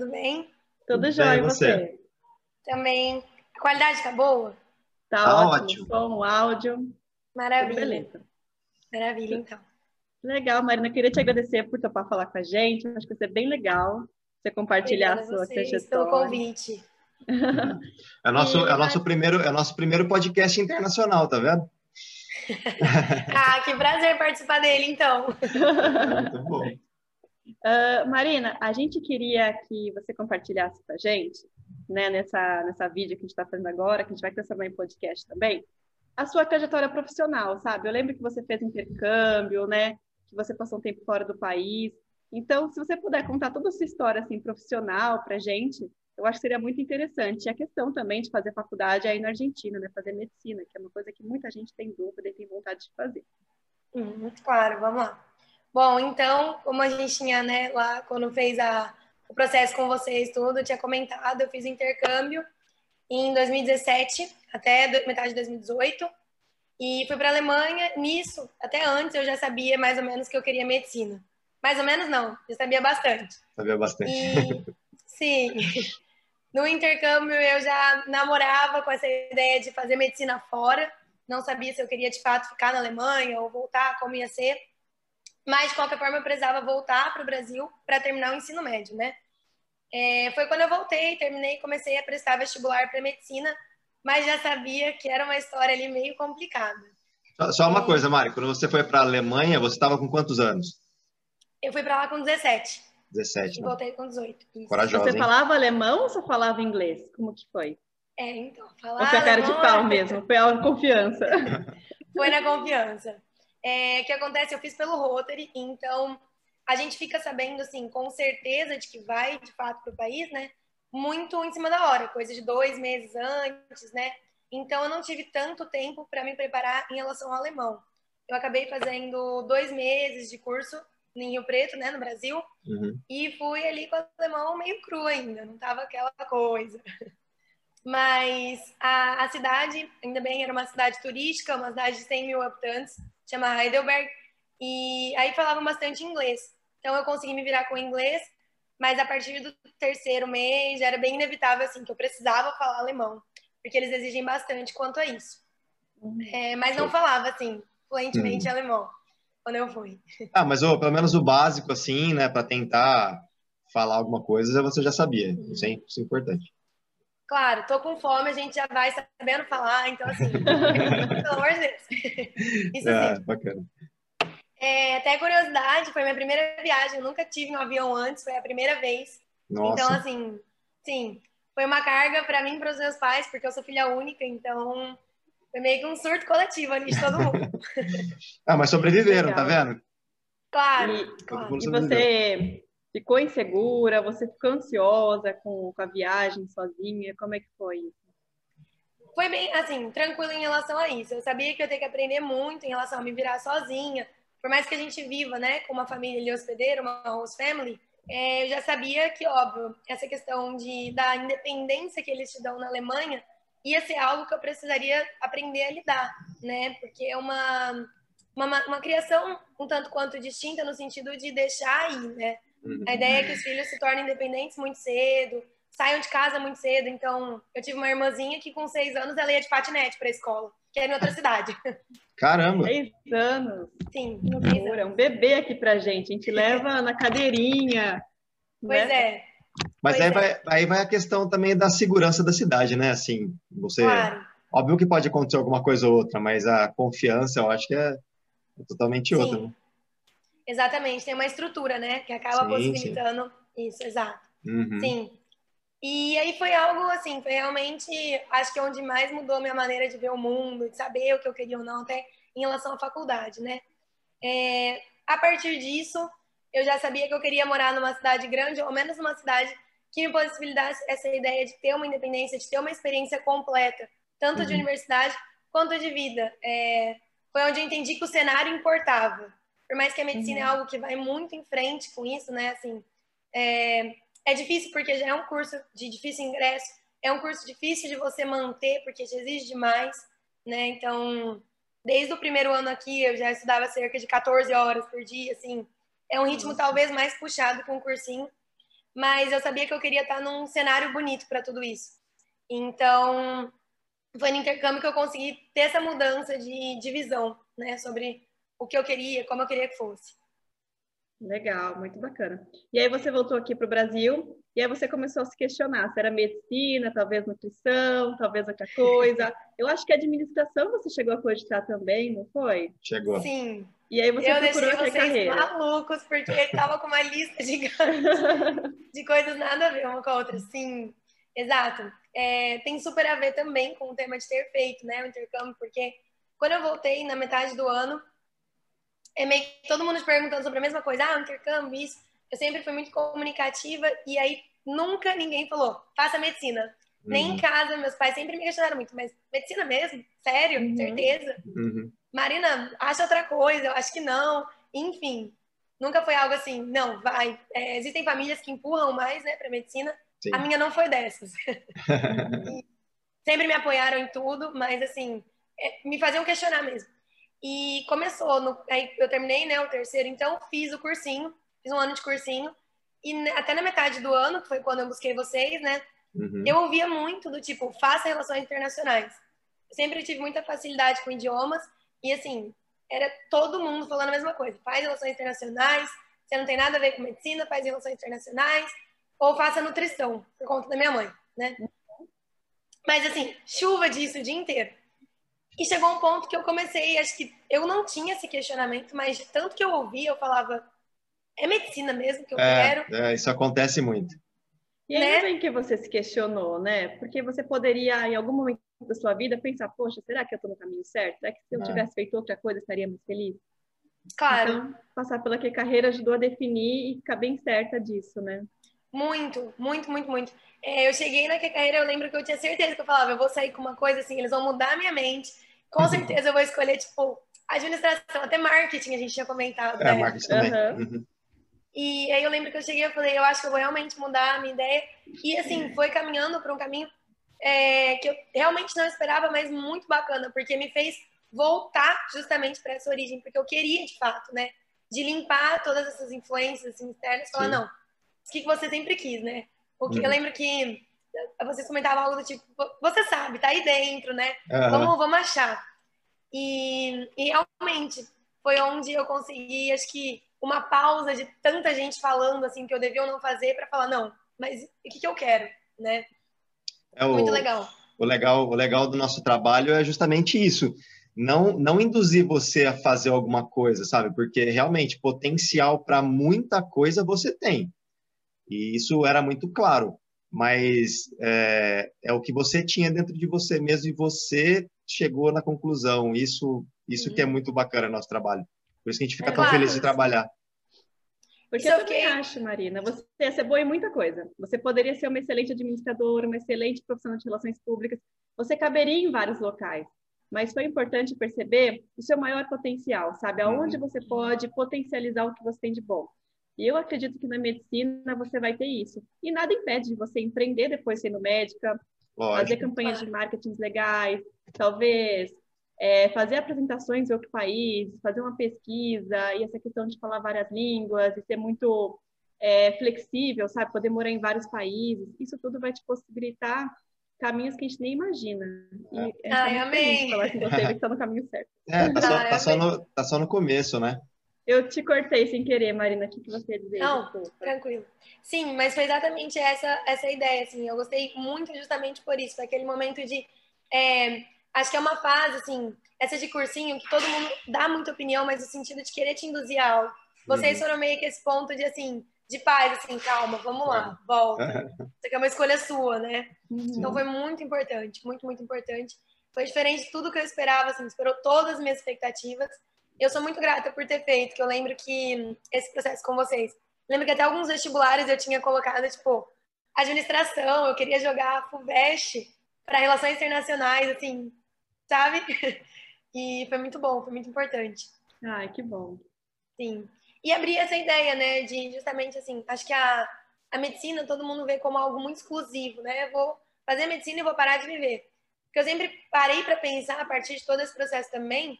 Tudo bem? Tudo jóia, e você? você? Também. A qualidade tá boa? Tá, tá ótimo. ótimo. Som, áudio. Maravilha. Beleza. Maravilha, então. Legal, Marina. Queria te agradecer por topar falar com a gente. Acho que vai ser bem legal você compartilhar a sua trajetória. pelo convite. É nosso, é nosso primeiro, é nosso primeiro podcast internacional, tá vendo? ah, que prazer participar dele, então. Muito bom. Uh, Marina, a gente queria que você compartilhasse com a gente, né, nessa, nessa vídeo que a gente está fazendo agora, que a gente vai transformar em podcast também, a sua trajetória profissional, sabe? Eu lembro que você fez intercâmbio, né? Que você passou um tempo fora do país. Então, se você puder contar toda a sua história assim profissional para gente, eu acho que seria muito interessante. E a questão também de fazer faculdade aí na Argentina, né? Fazer medicina, que é uma coisa que muita gente tem dúvida e tem vontade de fazer. Hum, claro, vamos lá. Bom, então, como a gente tinha, né, lá quando fez a, o processo com vocês, tudo, tinha comentado, eu fiz intercâmbio em 2017 até metade de 2018 e fui para a Alemanha. Nisso, até antes, eu já sabia mais ou menos que eu queria medicina. Mais ou menos não, eu sabia bastante. Sabia bastante. E, sim. No intercâmbio eu já namorava com essa ideia de fazer medicina fora. Não sabia se eu queria de fato ficar na Alemanha ou voltar, como ia ser. Mas de qualquer forma eu precisava voltar para o Brasil para terminar o ensino médio, né? É, foi quando eu voltei, terminei e comecei a prestar vestibular para medicina, mas já sabia que era uma história ali meio complicada. Só uma coisa, Mari, quando você foi para a Alemanha, você estava com quantos anos? Eu fui para lá com 17. 17, né? Voltei com 18. Isso. Corajosa, Você hein? falava alemão ou você falava inglês? Como que foi? É, então, falava foi a cara de pau mesmo? Foi a confiança? foi na confiança. É, que acontece, eu fiz pelo Rotary, então a gente fica sabendo, assim, com certeza de que vai, de fato, para o país, né? Muito em cima da hora, coisa de dois meses antes, né? Então, eu não tive tanto tempo para me preparar em relação ao alemão. Eu acabei fazendo dois meses de curso em Rio Preto, né, no Brasil, uhum. e fui ali com o alemão meio cru ainda, não tava aquela coisa. Mas a, a cidade, ainda bem, era uma cidade turística, uma cidade de 100 mil habitantes, chama Heidelberg, e aí falavam bastante inglês. Então eu consegui me virar com inglês, mas a partir do terceiro mês era bem inevitável assim que eu precisava falar alemão, porque eles exigem bastante quanto a isso. Uhum. É, mas não falava assim fluentemente uhum. alemão quando eu fui. Ah, mas oh, pelo menos o básico, assim, né, para tentar falar alguma coisa, você já sabia. Isso é, isso é importante. Claro, tô com fome, a gente já vai sabendo falar, então assim, pelo amor de Deus. Isso é, sim. bacana. É, até curiosidade, foi minha primeira viagem, eu nunca tive um avião antes, foi a primeira vez. Nossa. Então, assim, sim, foi uma carga para mim e para os meus pais, porque eu sou filha única, então foi meio que um surto coletivo ali de todo mundo. ah, mas sobreviveram, tá Legal. tá vendo? Claro. E, claro. e você ficou insegura? Você ficou ansiosa com, com a viagem sozinha? Como é que foi isso? Foi bem, assim, tranquilo em relação a isso. Eu sabia que eu ter que aprender muito em relação a me virar sozinha. Por mais que a gente viva, né, com uma família ali hospedeira, uma host family, é, eu já sabia que, óbvio, essa questão de, da independência que eles te dão na Alemanha ia ser algo que eu precisaria aprender a lidar, né? Porque é uma, uma, uma criação um tanto quanto distinta no sentido de deixar aí, né? Uhum. A ideia é que os filhos se tornem independentes muito cedo, saiam de casa muito cedo. Então, eu tive uma irmãzinha que com seis anos ela ia de patinete para a escola, que era em outra cidade. Caramba! Seis anos! Sim. É um bebê aqui pra gente. A gente leva na cadeirinha. Pois né? é. Mas aí, é. vai, aí vai a questão também da segurança da cidade, né? Assim, você. Claro. Óbvio que pode acontecer alguma coisa ou outra, mas a confiança eu acho que é, é totalmente sim. outra. Né? Exatamente, tem uma estrutura, né? Que acaba sim, possibilitando sim. isso, exato. Uhum. Sim. E aí foi algo assim, foi realmente, acho que onde mais mudou a minha maneira de ver o mundo, de saber o que eu queria ou não, até em relação à faculdade, né? É, a partir disso, eu já sabia que eu queria morar numa cidade grande, ou menos numa cidade que me possibilitasse essa ideia de ter uma independência, de ter uma experiência completa, tanto uhum. de universidade quanto de vida. É, foi onde eu entendi que o cenário importava. Por mais que a medicina é uhum. é algo que vai muito em frente com isso, né? Assim, é, é difícil porque já é um curso de difícil ingresso, é um curso difícil de você manter porque te exige demais, né? Então, desde o primeiro ano aqui, eu já estudava cerca de 14 horas por dia, assim, é um ritmo talvez mais puxado que um cursinho, mas eu sabia que eu queria estar num cenário bonito para tudo isso. Então, foi no intercâmbio que eu consegui ter essa mudança de, de visão, né, sobre o que eu queria, como eu queria que fosse. Legal, muito bacana. E aí você voltou aqui para o Brasil e aí você começou a se questionar se era medicina, talvez nutrição, talvez outra coisa. Eu acho que administração você chegou a cogitar também, não foi? Chegou. Sim. E aí você eu procurou deixei vocês carreira. malucos, porque estava com uma lista gigante de coisas nada a ver uma com a outra. Sim, exato. É, tem super a ver também com o tema de ter feito, né, o intercâmbio, porque quando eu voltei na metade do ano, é meio que todo mundo perguntando sobre a mesma coisa, ah, intercâmbio, isso. Eu sempre fui muito comunicativa e aí nunca ninguém falou, faça medicina. Uhum. Nem em casa, meus pais sempre me questionaram muito, mas medicina mesmo? Sério? Uhum. Certeza? Uhum. Marina, acha outra coisa, eu acho que não. Enfim, nunca foi algo assim, não, vai. É, existem famílias que empurram mais, né, para medicina. Sim. A minha não foi dessas. sempre me apoiaram em tudo, mas assim, é, me faziam questionar mesmo. E começou, no, aí eu terminei, né, o terceiro, então fiz o cursinho, fiz um ano de cursinho. E até na metade do ano, que foi quando eu busquei vocês, né, uhum. eu ouvia muito do tipo, faça relações internacionais. Eu sempre tive muita facilidade com idiomas e assim, era todo mundo falando a mesma coisa. Faz relações internacionais, você não tem nada a ver com medicina, faz relações internacionais, ou faça nutrição, por conta da minha mãe, né? Mas assim, chuva disso o dia inteiro. E chegou um ponto que eu comecei, acho que eu não tinha esse questionamento, mas de tanto que eu ouvia, eu falava, é medicina mesmo que eu é, quero. É, isso acontece muito. E ainda né? bem que você se questionou, né? Porque você poderia, em algum momento da sua vida, pensar, poxa, será que eu estou no caminho certo? Será que se eu é. tivesse feito outra coisa, estaria mais feliz? Claro. Então, passar pela que carreira ajudou a definir e ficar bem certa disso, né? Muito, muito, muito, muito. É, eu cheguei na que carreira, eu lembro que eu tinha certeza que eu falava, eu vou sair com uma coisa assim, eles vão mudar a minha mente, com certeza eu vou escolher, tipo, administração, até marketing a gente tinha comentado. É, né? marketing também. Uhum. E aí eu lembro que eu cheguei e falei, eu acho que eu vou realmente mudar a minha ideia. E assim, foi caminhando para um caminho é, que eu realmente não esperava, mas muito bacana, porque me fez voltar justamente para essa origem, porque eu queria de fato, né? De limpar todas essas influências assim, externas e falar, não, o que você sempre quis, né? O que uhum. eu lembro que vocês comentavam algo do tipo, você sabe, tá aí dentro, né? Uhum. Vamos, vamos achar. E, e realmente foi onde eu consegui, acho que, uma pausa de tanta gente falando assim que eu devia ou não fazer para falar, não, mas o que, que eu quero, né? É o, Muito legal. O legal. O legal do nosso trabalho é justamente isso. Não, não induzir você a fazer alguma coisa, sabe? Porque realmente potencial para muita coisa você tem. E isso era muito claro mas é, é, o que você tinha dentro de você mesmo e você chegou na conclusão. Isso, isso que é muito bacana no nosso trabalho. Por isso que a gente fica é, tão claro. feliz de trabalhar. Porque eu também acho, Marina, você ia ser boa em muita coisa. Você poderia ser uma excelente administradora, uma excelente profissional de relações públicas. Você caberia em vários locais. Mas foi importante perceber o seu maior potencial, sabe? Aonde uhum. você pode potencializar o que você tem de bom. E eu acredito que na medicina você vai ter isso. E nada impede de você empreender depois sendo médica, Lógico. fazer campanhas de marketing legais, talvez é, fazer apresentações em outro país, fazer uma pesquisa, e essa questão de falar várias línguas, e ser muito é, flexível, sabe? Poder morar em vários países, isso tudo vai te possibilitar caminhos que a gente nem imagina. E é Ai, amém! Falar com você que está no caminho certo. É, tá só, Ai, tá, só no, tá só no começo, né? Eu te cortei sem querer, Marina. O que, que você ia dizer? Não, Desculpa. tranquilo. Sim, mas foi exatamente essa, essa ideia, assim. Eu gostei muito justamente por isso. Aquele momento de... É, acho que é uma fase, assim, essa de cursinho, que todo mundo dá muita opinião, mas no sentido de querer te induzir a algo. Vocês uhum. foram meio que esse ponto de, assim, de paz, assim, calma, vamos lá, volta. Isso aqui é uma escolha sua, né? Uhum. Então foi muito importante, muito, muito importante. Foi diferente de tudo que eu esperava, assim, esperou todas as minhas expectativas eu sou muito grata por ter feito, que eu lembro que esse processo com vocês. Lembro que até alguns vestibulares eu tinha colocado, tipo, administração, eu queria jogar FUVEST para relações internacionais, assim, sabe? E foi muito bom, foi muito importante. Ai, que bom. Sim. E abrir essa ideia, né, de justamente assim, acho que a, a medicina todo mundo vê como algo muito exclusivo, né? Eu vou fazer medicina e vou parar de viver. Porque eu sempre parei para pensar a partir de todo esse processo também,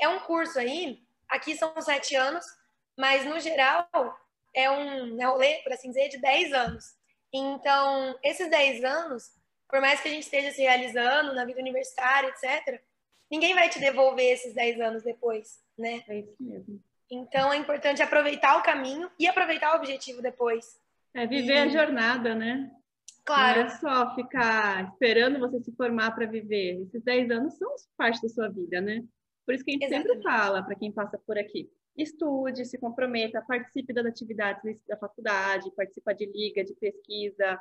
é um curso aí, aqui são sete anos, mas no geral é um é rolê, por assim dizer, de 10 anos. Então, esses 10 anos, por mais que a gente esteja se realizando na vida universitária, etc., ninguém vai te devolver esses 10 anos depois, né? É isso mesmo. Então, é importante aproveitar o caminho e aproveitar o objetivo depois. É viver e... a jornada, né? Claro. Não é só ficar esperando você se formar para viver. Esses 10 anos são parte da sua vida, né? Por isso que a gente Exatamente. sempre fala para quem passa por aqui. Estude, se comprometa, participe das atividades da faculdade, participe de liga, de pesquisa,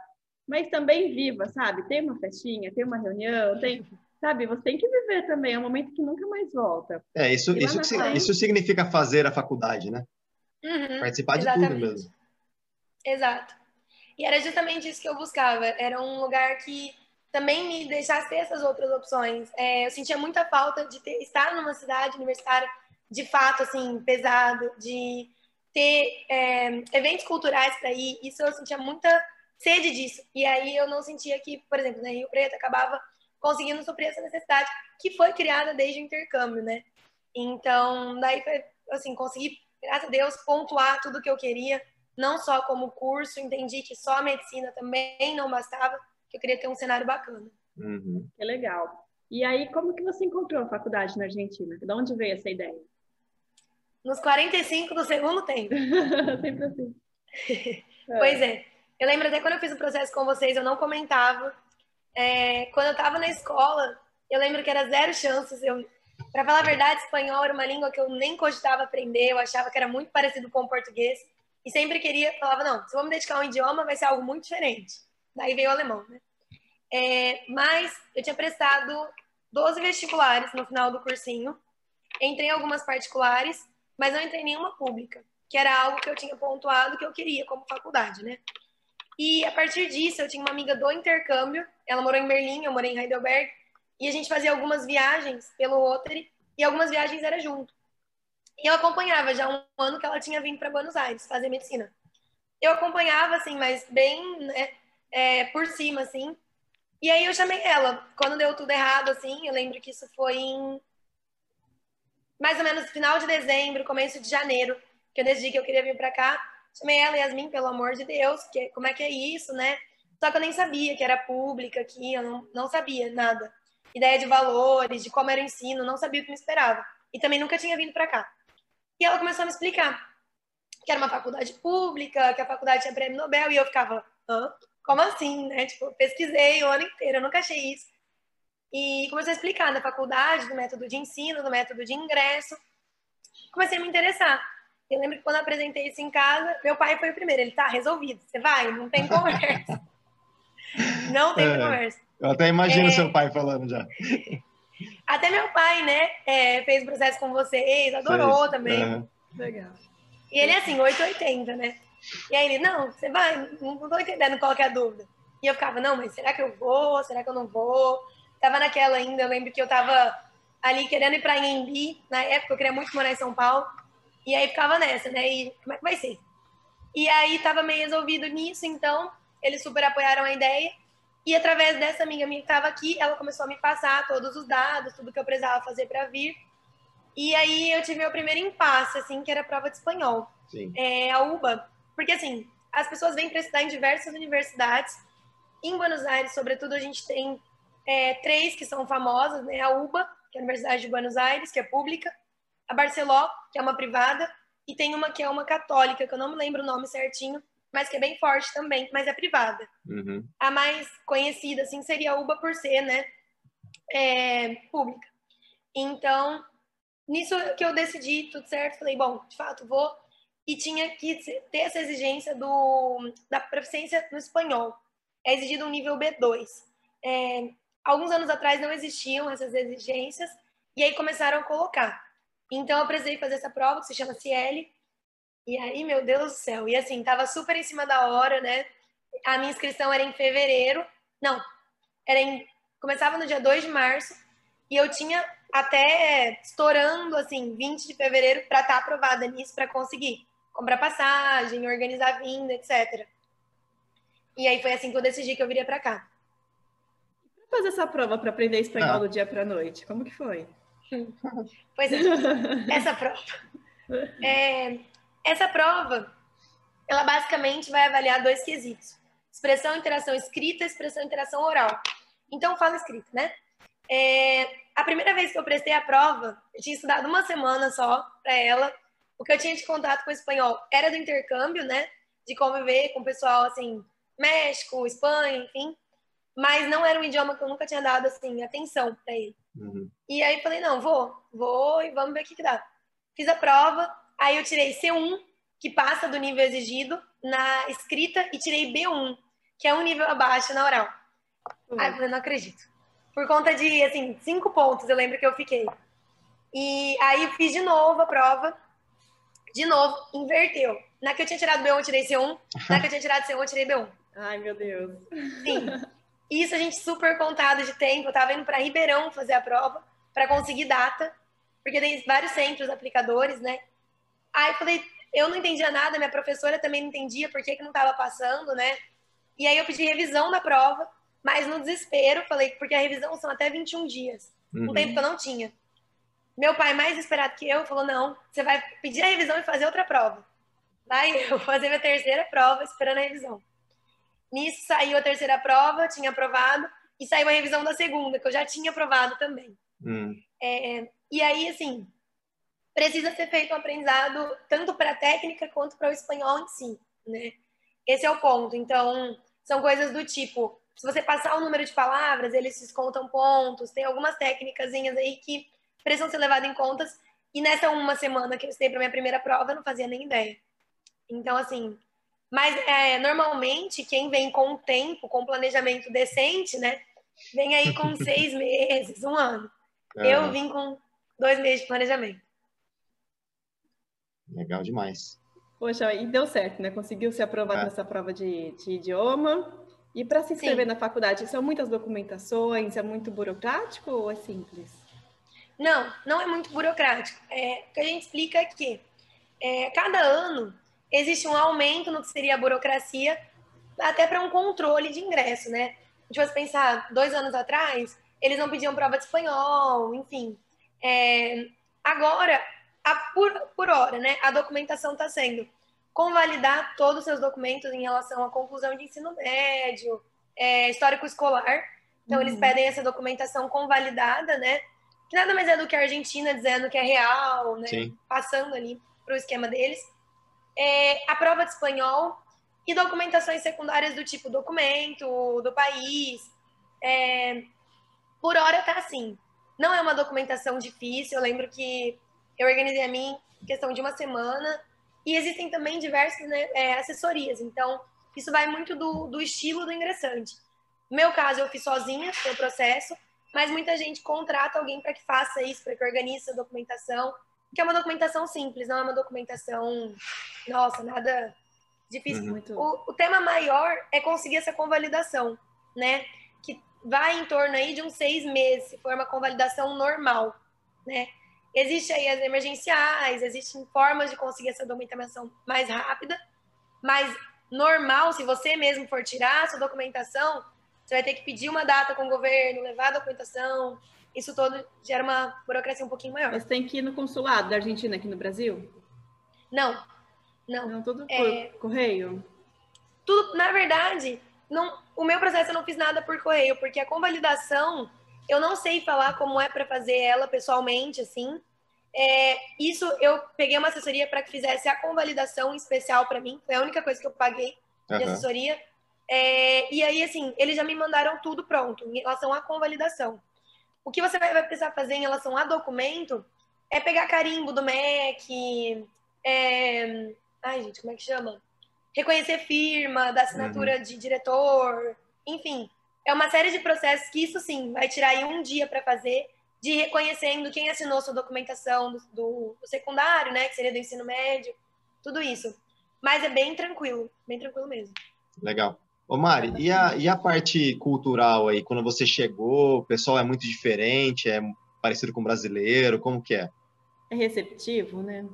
mas também viva, sabe? Tem uma festinha, tem uma reunião, tem, sabe? Você tem que viver também, é um momento que nunca mais volta. É, isso, isso, frente... isso significa fazer a faculdade, né? Uhum, Participar de exatamente. tudo mesmo. Exato. E era justamente isso que eu buscava. Era um lugar que também me deixasse ter essas outras opções. É, eu sentia muita falta de ter, estar numa cidade universitária de fato assim pesado, de ter é, eventos culturais para ir. Isso eu sentia muita sede disso. E aí eu não sentia que, por exemplo, na Rio Preto acabava conseguindo suprir essa necessidade que foi criada desde o intercâmbio, né? Então, daí foi assim, consegui, graças a Deus, pontuar tudo que eu queria, não só como curso, entendi que só a medicina também não bastava, que eu queria ter um cenário bacana. Uhum. Que legal. E aí, como que você encontrou a faculdade na Argentina? De onde veio essa ideia? Nos 45 do segundo tempo. Sempre assim. pois é. Eu lembro até quando eu fiz o processo com vocês, eu não comentava. É, quando eu estava na escola, eu lembro que era zero chances. Eu, para falar a verdade, espanhol era uma língua que eu nem cogitava aprender. Eu achava que era muito parecido com o português. E sempre queria, falava, não, se eu vou me dedicar a um idioma, vai ser algo muito diferente. Daí veio o alemão, né? É, mas eu tinha prestado 12 vestibulares no final do cursinho. Entrei em algumas particulares, mas não entrei em nenhuma pública, que era algo que eu tinha pontuado que eu queria como faculdade, né? E a partir disso, eu tinha uma amiga do intercâmbio, ela morou em Berlim, eu morei em Heidelberg, e a gente fazia algumas viagens pelo Rotary, e algumas viagens era junto. E eu acompanhava já um ano que ela tinha vindo para Buenos Aires fazer medicina. Eu acompanhava, assim, mas bem né, é, por cima, assim. E aí eu chamei ela. Quando deu tudo errado, assim, eu lembro que isso foi em mais ou menos final de dezembro, começo de janeiro, que eu decidi que eu queria vir para cá. Chamei ela, Yasmin, pelo amor de Deus, que, como é que é isso, né? Só que eu nem sabia que era pública aqui, eu não, não sabia nada. Ideia de valores, de como era o ensino, não sabia o que me esperava. E também nunca tinha vindo para cá. E ela começou a me explicar que era uma faculdade pública, que a faculdade tinha prêmio Nobel, e eu ficava, hã? Como assim, né? Tipo, pesquisei o ano inteiro, eu nunca achei isso. E comecei a explicar da faculdade, do método de ensino, do método de ingresso. Comecei a me interessar. Eu lembro que quando eu apresentei isso em casa, meu pai foi o primeiro. Ele tá resolvido, você vai, não tem conversa. não tem é, conversa. Eu até imagino é, seu pai falando já. Até meu pai, né, é, fez o processo com vocês, adorou também. Uhum. Legal. E ele é assim, 880, né? E aí ele, não, você vai, não, não tô entendendo qual que é a dúvida. E eu ficava, não, mas será que eu vou? Será que eu não vou? Tava naquela ainda, eu lembro que eu tava ali querendo ir pra Inhembi, na época eu queria muito morar em São Paulo, e aí ficava nessa, né? E como é que vai ser? E aí tava meio resolvido nisso, então eles super apoiaram a ideia. E através dessa amiga minha que estava aqui, ela começou a me passar todos os dados, tudo que eu precisava fazer para vir. E aí eu tive meu primeiro impasse, assim, que era a prova de espanhol. Sim. É, a UBA. Porque, assim, as pessoas vêm para estudar em diversas universidades. Em Buenos Aires, sobretudo, a gente tem é, três que são famosas, né? A UBA, que é a Universidade de Buenos Aires, que é pública, a Barceló, que é uma privada, e tem uma que é uma católica, que eu não me lembro o nome certinho, mas que é bem forte também, mas é privada. Uhum. A mais conhecida, assim, seria a UBA por ser, né, é, pública. Então, nisso que eu decidi, tudo certo, falei, bom, de fato, vou. E tinha que ter essa exigência do, da proficiência no espanhol. É exigido um nível B2. É, alguns anos atrás não existiam essas exigências e aí começaram a colocar. Então eu precisei fazer essa prova que se chama CL. E aí, meu Deus do céu, e assim, tava super em cima da hora, né? A minha inscrição era em fevereiro. Não, era em começava no dia 2 de março e eu tinha até estourando assim, 20 de fevereiro para estar tá aprovada nisso para conseguir comprar passagem, organizar vinda, etc. E aí foi assim que eu decidi que eu viria para cá fazer essa prova para aprender espanhol ah. do dia para noite? Como que foi? Pois é, essa prova. É, essa prova, ela basicamente vai avaliar dois quesitos: expressão, interação escrita, expressão, interação oral. Então, fala escrita, né? É, a primeira vez que eu prestei a prova, eu tinha estudado uma semana só para ela. O que eu tinha de contato com o espanhol era do intercâmbio, né? De conviver com o pessoal, assim, México, Espanha, enfim. Mas não era um idioma que eu nunca tinha dado, assim, atenção para ele. Uhum. E aí falei, não, vou, vou e vamos ver o que, que dá. Fiz a prova, aí eu tirei C1, que passa do nível exigido, na escrita, e tirei B1, que é um nível abaixo na oral. Uhum. Aí eu falei, não acredito. Por conta de, assim, cinco pontos, eu lembro que eu fiquei. E aí eu fiz de novo a prova, de novo, inverteu. Na que eu tinha tirado B1, eu tirei C1, na que eu tinha tirado C1, eu tirei B1. Ai, meu Deus. Sim. Isso a gente super contado de tempo. Eu tava indo para Ribeirão fazer a prova para conseguir data, porque tem vários centros aplicadores, né? Aí eu falei, eu não entendia nada, minha professora também não entendia por que, que não tava passando, né? E aí eu pedi revisão da prova, mas no desespero, falei, porque a revisão são até 21 dias, uhum. um tempo que eu não tinha. Meu pai, mais esperado que eu, falou: não, você vai pedir a revisão e fazer outra prova. Vai eu fazer minha terceira prova esperando a revisão. Nisso saiu a terceira prova, tinha aprovado, e saiu a revisão da segunda, que eu já tinha aprovado também. Hum. É, e aí, assim, precisa ser feito um aprendizado tanto para a técnica quanto para o espanhol em si, né? Esse é o ponto. Então, são coisas do tipo, se você passar o número de palavras, eles descontam pontos, tem algumas técnicas aí que precisam ser levadas em contas, e nessa uma semana que eu estudei para minha primeira prova, eu não fazia nem ideia. Então, assim, mas é, normalmente quem vem com tempo, com planejamento decente, né? Vem aí com seis meses, um ano. É. Eu vim com dois meses de planejamento. Legal demais. Poxa, e deu certo, né? Conseguiu se aprovar é. nessa prova de, de idioma. E para se inscrever Sim. na faculdade, são muitas documentações? É muito burocrático ou é simples? Não, não é muito burocrático. É, o que a gente explica é que é, cada ano existe um aumento no que seria a burocracia, até para um controle de ingresso, né? A gente fosse pensar, dois anos atrás, eles não pediam prova de espanhol, enfim. É, agora, a, por, por hora, né, a documentação está sendo convalidar todos os seus documentos em relação à conclusão de ensino médio, é, histórico escolar. Então, uhum. eles pedem essa documentação convalidada, né? Que nada mais é do que a Argentina dizendo que é real, né? Sim. Passando ali para o esquema deles é, a prova de espanhol e documentações secundárias do tipo documento do país. É, por hora tá assim. Não é uma documentação difícil. Eu lembro que eu organizei a mim questão de uma semana. E existem também diversas né, é, assessorias. Então, isso vai muito do, do estilo do ingressante. No meu caso, eu fiz sozinha o processo, mas muita gente contrata alguém para que faça isso, para que organize a documentação que é uma documentação simples, não é uma documentação, nossa, nada difícil. Uhum. O, o, tema maior é conseguir essa convalidação, né? Que vai em torno aí de uns seis meses, se for uma convalidação normal, né? Existe aí as emergenciais, existem formas de conseguir essa documentação mais rápida, mas normal, se você mesmo for tirar a sua documentação, você vai ter que pedir uma data com o governo, levar a documentação, isso todo gera uma burocracia um pouquinho maior. Mas tem que ir no consulado da Argentina aqui no Brasil? Não, não. Não, tudo é... por correio? Tudo, na verdade, não, o meu processo eu não fiz nada por correio, porque a convalidação, eu não sei falar como é para fazer ela pessoalmente, assim. É, isso eu peguei uma assessoria para que fizesse a convalidação especial para mim, foi a única coisa que eu paguei de uhum. assessoria. É, e aí, assim, eles já me mandaram tudo pronto em relação à convalidação. O que você vai precisar fazer em relação a documento é pegar carimbo do MEC, é... ai gente, como é que chama? Reconhecer firma, da assinatura uhum. de diretor, enfim, é uma série de processos que isso sim vai tirar aí um dia para fazer, de reconhecendo quem assinou sua documentação do, do, do, secundário, né, que seria do ensino médio, tudo isso. Mas é bem tranquilo, bem tranquilo mesmo. Legal. Ô Mari, e a, e a parte cultural aí? Quando você chegou, o pessoal é muito diferente, é parecido com o brasileiro, como que é? É receptivo, né?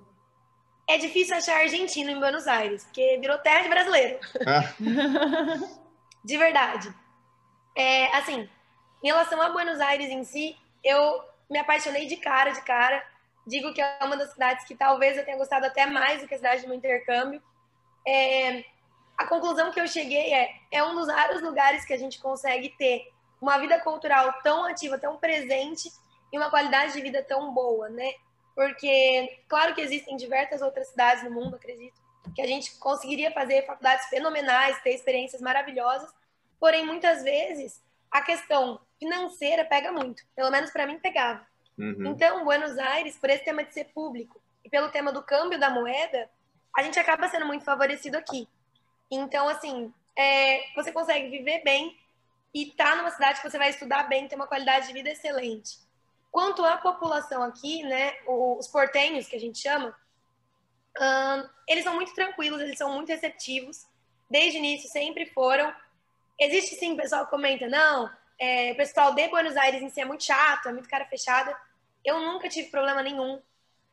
É difícil achar argentino em Buenos Aires, porque virou terra de brasileiro. Ah. de verdade. É, assim, em relação a Buenos Aires em si, eu me apaixonei de cara, de cara. Digo que é uma das cidades que talvez eu tenha gostado até mais do que a cidade do meu intercâmbio. é, a conclusão que eu cheguei é, é um dos raros lugares que a gente consegue ter uma vida cultural tão ativa, tão presente e uma qualidade de vida tão boa, né? Porque, claro que existem diversas outras cidades no mundo, acredito, que a gente conseguiria fazer faculdades fenomenais, ter experiências maravilhosas, porém, muitas vezes, a questão financeira pega muito. Pelo menos para mim pegava. Uhum. Então, Buenos Aires, por esse tema de ser público e pelo tema do câmbio da moeda, a gente acaba sendo muito favorecido aqui. Então, assim, é, você consegue viver bem e tá numa cidade que você vai estudar bem, ter uma qualidade de vida excelente. Quanto à população aqui, né, os portenhos, que a gente chama, eles são muito tranquilos, eles são muito receptivos. Desde o início sempre foram. Existe sim, pessoal comenta, não, é, o pessoal de Buenos Aires em si é muito chato, é muito cara fechada. Eu nunca tive problema nenhum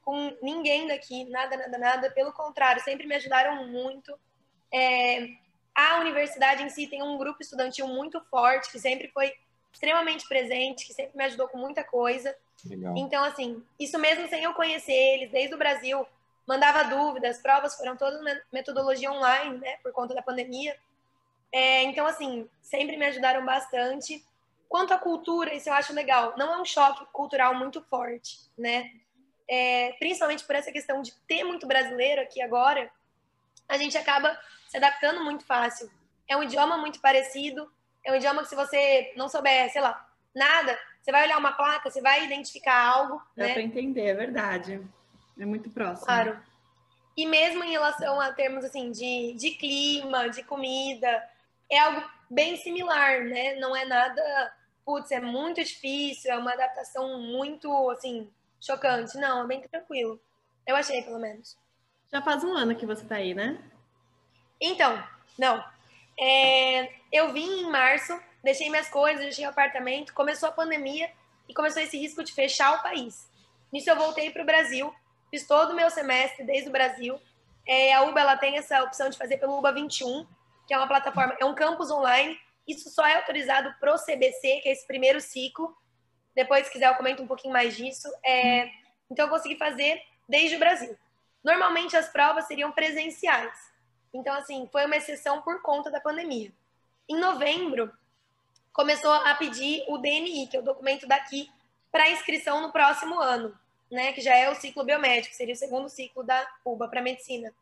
com ninguém daqui, nada, nada, nada. Pelo contrário, sempre me ajudaram muito. É, a universidade em si tem um grupo estudantil muito forte, que sempre foi extremamente presente, que sempre me ajudou com muita coisa. Legal. Então, assim, isso mesmo sem eu conhecer eles, desde o Brasil, mandava dúvidas, provas foram todas metodologia online, né, por conta da pandemia. É, então, assim, sempre me ajudaram bastante. Quanto à cultura, isso eu acho legal. Não é um choque cultural muito forte, né? É, principalmente por essa questão de ter muito brasileiro aqui agora, a gente acaba se adaptando muito fácil. É um idioma muito parecido, é um idioma que se você não souber, sei lá, nada, você vai olhar uma placa, você vai identificar algo. Dá né? para entender, é verdade. É muito próximo. Claro. E mesmo em relação a termos assim de, de clima, de comida, é algo bem similar, né? Não é nada, putz, é muito difícil, é uma adaptação muito assim chocante. Não, é bem tranquilo. Eu achei, pelo menos. Já faz um ano que você tá aí, né? Então, não. É, eu vim em março, deixei minhas coisas, deixei o apartamento, começou a pandemia e começou esse risco de fechar o país. Nisso eu voltei para o Brasil, fiz todo o meu semestre desde o Brasil. É, a UBA ela tem essa opção de fazer pelo UBA 21, que é uma plataforma, é um campus online. Isso só é autorizado pro CBC, que é esse primeiro ciclo. Depois, se quiser, eu comento um pouquinho mais disso. É, então, eu consegui fazer desde o Brasil. Normalmente, as provas seriam presenciais. Então, assim, foi uma exceção por conta da pandemia. Em novembro, começou a pedir o DNI, que é o documento daqui, para inscrição no próximo ano, né? Que já é o ciclo biomédico, seria o segundo ciclo da UBA para medicina.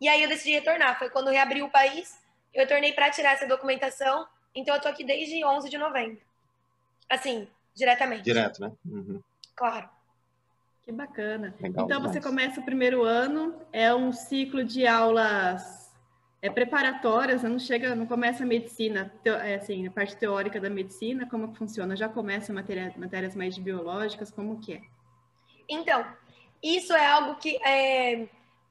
E aí eu decidi retornar. Foi quando reabriu o país, eu retornei para tirar essa documentação. Então eu tô aqui desde 11 de novembro. Assim, diretamente. Direto, né? Uhum. Claro. Que bacana. Legal então demais. você começa o primeiro ano, é um ciclo de aulas é, preparatórias, não chega, não começa a medicina, é, assim, a parte teórica da medicina, como que funciona? Já começa matéria, matérias mais biológicas, como que é? Então, isso é algo que é,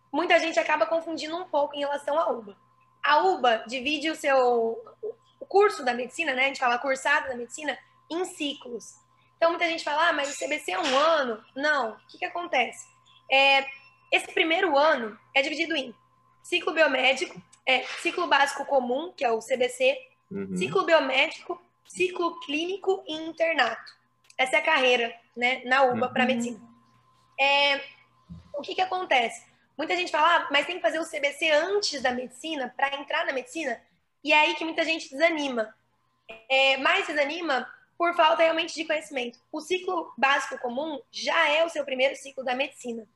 muita gente acaba confundindo um pouco em relação à UBA. A UBA divide o seu o curso da medicina, né? A gente fala cursado da medicina, em ciclos. Então, muita gente fala, ah, mas o CBC é um ano. Não. O que, que acontece? É, esse primeiro ano é dividido em ciclo biomédico, é, ciclo básico comum, que é o CBC, uhum. ciclo biomédico, ciclo clínico e internato. Essa é a carreira né, na UBA uhum. para medicina. É, o que, que acontece? Muita gente fala, ah, mas tem que fazer o CBC antes da medicina para entrar na medicina, e é aí que muita gente desanima. É, mais desanima por falta realmente de conhecimento. O ciclo básico comum já é o seu primeiro ciclo da medicina.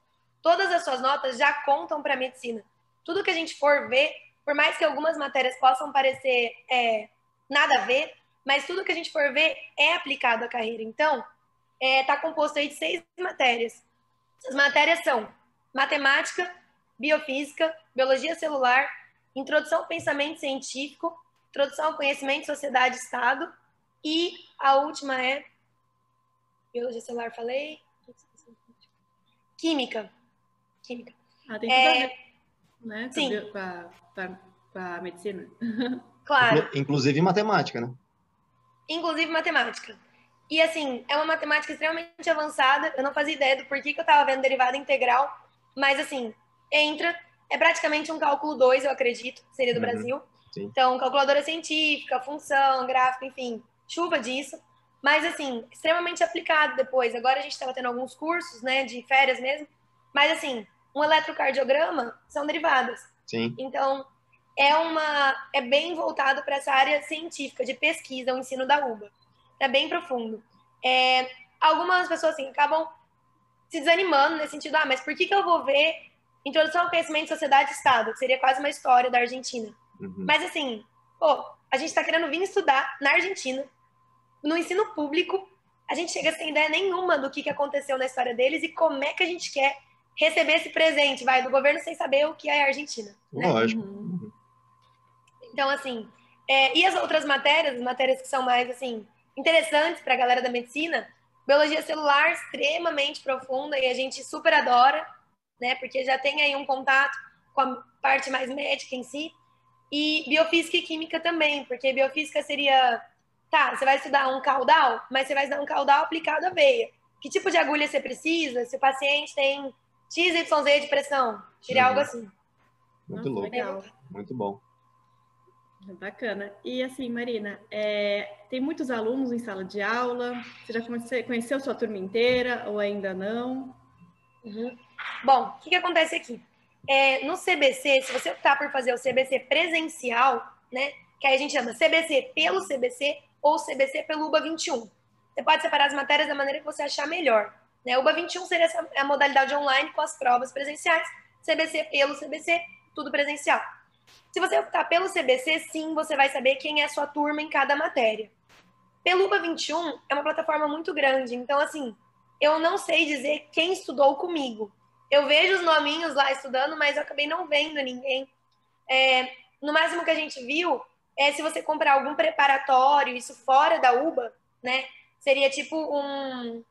Todas as suas notas já contam para a medicina. Tudo que a gente for ver, por mais que algumas matérias possam parecer é, nada a ver, mas tudo que a gente for ver é aplicado à carreira. Então, está é, tá composto aí de seis matérias. As matérias são matemática, biofísica, biologia celular, introdução ao pensamento científico, introdução ao conhecimento, sociedade e Estado, e a última é biologia celular, falei. Química. Química. Ah, tem tudo é... a ver, né? Sim. Com a, com a medicina. Claro. Inclusive matemática, né? Inclusive matemática. E assim, é uma matemática extremamente avançada. Eu não fazia ideia do porquê que eu estava vendo derivada integral, mas assim, entra, é praticamente um cálculo 2, eu acredito, seria do uhum. Brasil. Sim. Então, calculadora científica, função, gráfico, enfim, chuva disso, mas assim, extremamente aplicado depois. Agora a gente estava tendo alguns cursos, né, de férias mesmo, mas assim, um eletrocardiograma são derivadas. Sim. Então, é uma é bem voltado para essa área científica de pesquisa, o ensino da UBA. É bem profundo. É, algumas pessoas assim acabam se desanimando nesse sentido, ah, mas por que, que eu vou ver Introdução ao Conhecimento de Sociedade e Estado, que seria quase uma história da Argentina. Uhum. Mas assim, pô, a gente está querendo vir estudar na Argentina, no ensino público, a gente chega sem ideia nenhuma do que, que aconteceu na história deles e como é que a gente quer receber esse presente, vai, do governo sem saber o que é a Argentina. Né? Lógico. Uhum. Então, assim, é, e as outras matérias, as matérias que são mais, assim, interessantes para a galera da medicina, biologia celular extremamente profunda e a gente super adora, né? Porque já tem aí um contato com a parte mais médica em si. E biofísica e química também, porque biofísica seria, tá, você vai estudar um caudal, mas você vai estudar um caudal aplicado à veia. Que tipo de agulha você precisa? Se o paciente tem XYZ de pressão, seria algo assim. Muito louco. Legal. Muito bom. Bacana. E assim, Marina, é, tem muitos alunos em sala de aula. Você já conheceu, conheceu sua turma inteira ou ainda não? Uhum. Bom, o que, que acontece aqui? É, no CBC, se você optar por fazer o CBC presencial, né? Que aí a gente chama CBC pelo CBC ou CBC pelo UBA 21. Você pode separar as matérias da maneira que você achar melhor. Né? UBA 21 seria essa, a modalidade online com as provas presenciais. CBC pelo CBC, tudo presencial. Se você optar pelo CBC, sim, você vai saber quem é a sua turma em cada matéria. Pelo UBA 21 é uma plataforma muito grande, então assim, eu não sei dizer quem estudou comigo. Eu vejo os nominhos lá estudando, mas eu acabei não vendo ninguém. É, no máximo que a gente viu é se você comprar algum preparatório, isso fora da UBA, né? Seria tipo um,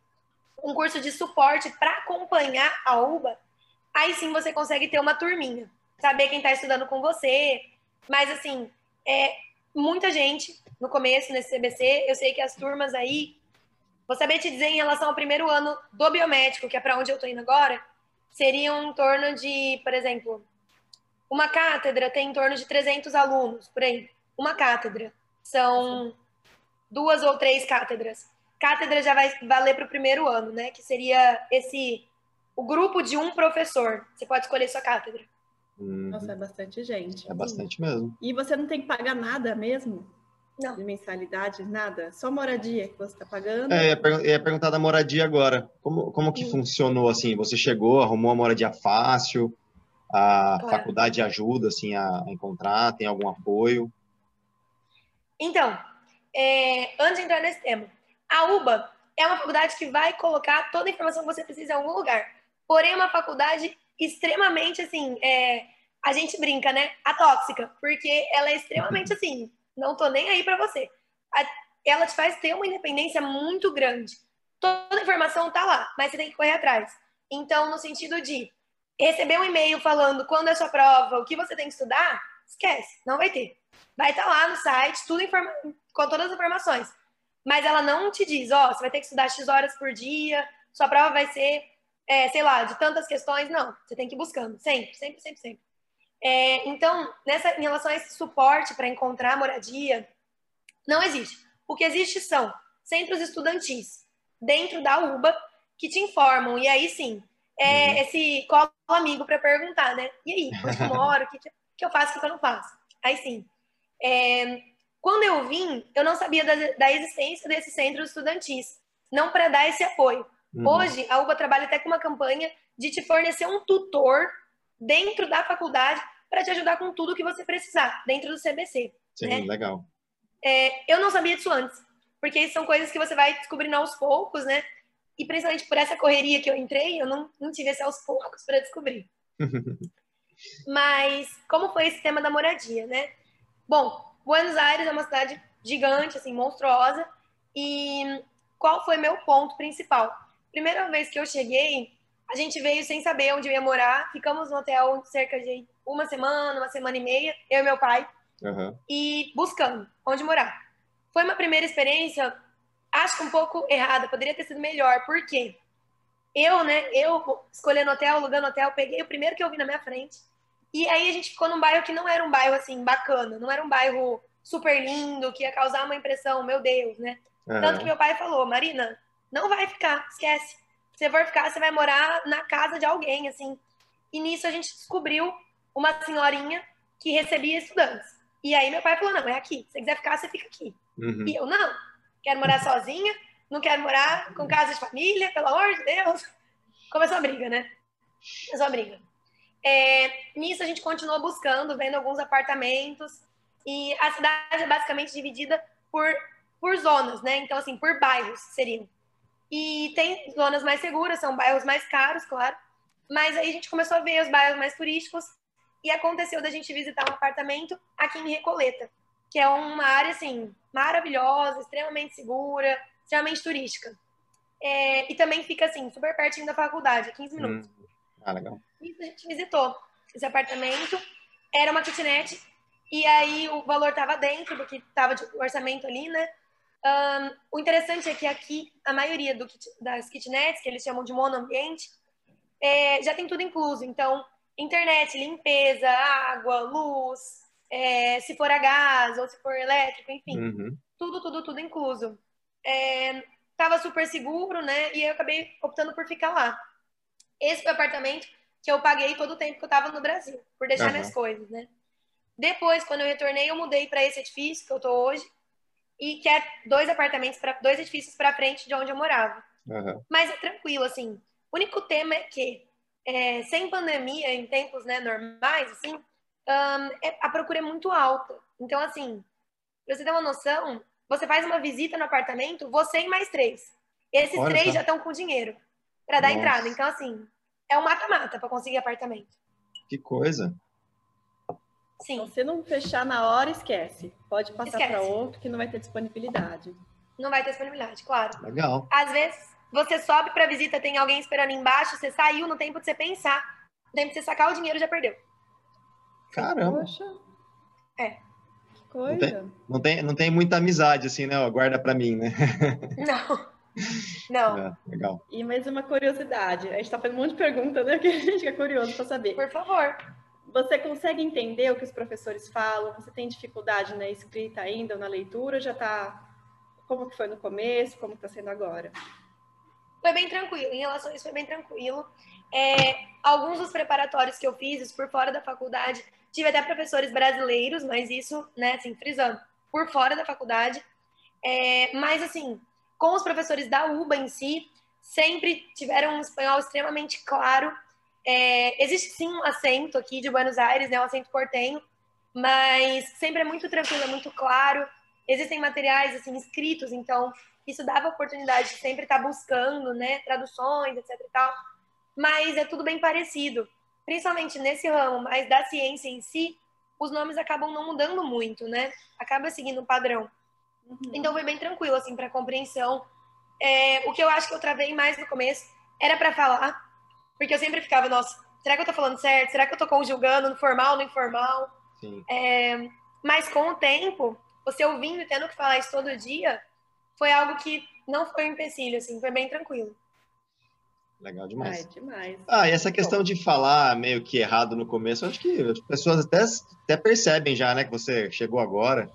um curso de suporte para acompanhar a UBA. Aí sim você consegue ter uma turminha saber quem está estudando com você. Mas, assim, é muita gente no começo, nesse CBC. Eu sei que as turmas aí. Vou saber te dizer em relação ao primeiro ano do biomédico, que é para onde eu estou indo agora, seriam em torno de, por exemplo, uma cátedra tem em torno de 300 alunos, por aí. Uma cátedra. São duas ou três cátedras. Cátedra já vai valer para o primeiro ano, né? Que seria esse o grupo de um professor. Você pode escolher sua cátedra. Uhum. Nossa, é bastante gente. É bastante mesmo. E você não tem que pagar nada mesmo? Não. De mensalidade, nada? Só moradia que você está pagando? É, eu ia perguntar da moradia agora. Como, como que Sim. funcionou assim? Você chegou, arrumou a moradia fácil? A claro. faculdade ajuda assim a encontrar? Tem algum apoio? Então, é, antes de entrar nesse tema, a UBA é uma faculdade que vai colocar toda a informação que você precisa em algum lugar. Porém, é uma faculdade extremamente assim, é, a gente brinca, né? A tóxica, porque ela é extremamente assim, não tô nem aí para você. A, ela te faz ter uma independência muito grande. Toda a informação tá lá, mas você tem que correr atrás. Então, no sentido de receber um e-mail falando quando é sua prova, o que você tem que estudar, esquece, não vai ter. Vai estar tá lá no site, tudo informa com todas as informações. Mas ela não te diz, ó, oh, você vai ter que estudar X horas por dia, sua prova vai ser é, sei lá, de tantas questões, não. Você tem que ir buscando, sempre, sempre, sempre, sempre. É, então, nessa, em relação a esse suporte para encontrar moradia, não existe. O que existe são centros estudantis dentro da UBA que te informam. E aí sim, é, uhum. esse colo amigo para perguntar, né? E aí, onde eu moro? O que, que eu faço? O que eu não faço? Aí sim. É, quando eu vim, eu não sabia da, da existência desses centros estudantis, não para dar esse apoio. Uhum. Hoje, a UBA trabalha até com uma campanha de te fornecer um tutor dentro da faculdade para te ajudar com tudo que você precisar, dentro do CBC. Sim, né? legal. É, eu não sabia disso antes, porque são coisas que você vai descobrindo aos poucos, né? E principalmente por essa correria que eu entrei, eu não, não tive esse aos poucos para descobrir. Mas como foi esse tema da moradia, né? Bom, Buenos Aires é uma cidade gigante, assim, monstruosa. E qual foi meu ponto principal? Primeira vez que eu cheguei, a gente veio sem saber onde eu ia morar. Ficamos no hotel cerca de uma semana, uma semana e meia, eu e meu pai, uhum. e buscando onde morar. Foi uma primeira experiência, acho que um pouco errada, poderia ter sido melhor, por quê? Eu, né, eu escolhendo hotel, alugando hotel, peguei o primeiro que eu vi na minha frente, e aí a gente ficou num bairro que não era um bairro, assim, bacana, não era um bairro super lindo, que ia causar uma impressão, meu Deus, né? Uhum. Tanto que meu pai falou, Marina, não vai ficar, esquece. Se for ficar, você vai morar na casa de alguém, assim. E nisso a gente descobriu uma senhorinha que recebia estudantes. E aí meu pai falou: não, é aqui. Se você quiser ficar, você fica aqui. Uhum. E eu, não, quero morar sozinha, não quero morar com casa de família, pelo amor de Deus. Começou a briga, né? Começou a briga. É, nisso a gente continuou buscando, vendo alguns apartamentos. E a cidade é basicamente dividida por, por zonas, né? Então, assim, por bairros seriam. E tem zonas mais seguras, são bairros mais caros, claro. Mas aí a gente começou a ver os bairros mais turísticos e aconteceu da gente visitar um apartamento aqui em Recoleta, que é uma área, assim, maravilhosa, extremamente segura, extremamente turística. É, e também fica, assim, super pertinho da faculdade, 15 minutos. Hum. Ah, legal. E a gente visitou esse apartamento. Era uma kitnet e aí o valor estava dentro do que estava de orçamento ali, né? Um, o interessante é que aqui a maioria do, das kitnets, que eles chamam de monoambiente, é, já tem tudo incluso. Então, internet, limpeza, água, luz, é, se for a gás ou se for elétrico, enfim, uhum. tudo, tudo, tudo incluso. É, tava super seguro, né? E eu acabei optando por ficar lá. Esse foi o apartamento que eu paguei todo o tempo que eu tava no Brasil, por deixar uhum. minhas coisas, né? Depois, quando eu retornei, eu mudei para esse edifício que eu tô hoje e que é dois apartamentos para dois edifícios para frente de onde eu morava. Uhum. Mas é tranquilo, assim. O único tema é que é, sem pandemia, em tempos né, normais, assim, um, é, a procura é muito alta. Então, assim, pra você ter uma noção, você faz uma visita no apartamento, você e mais três. Esses Olha, três tá. já estão com dinheiro para dar entrada. Então, assim, é um mata-mata para conseguir apartamento. Que coisa. Sim. Se não fechar na hora, esquece. Pode passar para outro que não vai ter disponibilidade. Não vai ter disponibilidade, claro. Legal. Às vezes, você sobe para visita, tem alguém esperando embaixo, você saiu no tempo de você pensar. No tempo de você sacar o dinheiro, já perdeu. Caramba. Poxa. É. Que coisa. Não tem, não tem, não tem muita amizade, assim, né? Guarda para mim, né? Não. Não. É, legal. E mais uma curiosidade. A gente está fazendo um monte de perguntas, né? Que a gente fica curioso para saber. Por favor. Você consegue entender o que os professores falam? Você tem dificuldade na escrita ainda ou na leitura? Já está. Como que foi no começo? Como está sendo agora? Foi bem tranquilo. Em relação a isso, foi bem tranquilo. É, alguns dos preparatórios que eu fiz por fora da faculdade, tive até professores brasileiros, mas isso, né, assim, frisando, por fora da faculdade. É, mas, assim, com os professores da UBA em si, sempre tiveram um espanhol extremamente claro é, existe sim um acento aqui de Buenos Aires, né, um acento portenho, mas sempre é muito tranquilo, é muito claro. Existem materiais assim escritos, então isso dava oportunidade de sempre estar buscando, né, traduções, etc e tal. Mas é tudo bem parecido, principalmente nesse ramo, mas da ciência em si, os nomes acabam não mudando muito, né? Acaba seguindo um padrão. Uhum. Então foi bem tranquilo assim para compreensão. É, o que eu acho que eu travei mais no começo era para falar, porque eu sempre ficava, nossa, será que eu tô falando certo? Será que eu tô conjugando no formal, no informal? Sim. É, mas com o tempo, você ouvindo e tendo que falar isso todo dia, foi algo que não foi um empecilho, assim, foi bem tranquilo. Legal demais. Ai, demais. Ah, e essa questão de falar meio que errado no começo, acho que as pessoas até, até percebem já, né, que você chegou agora.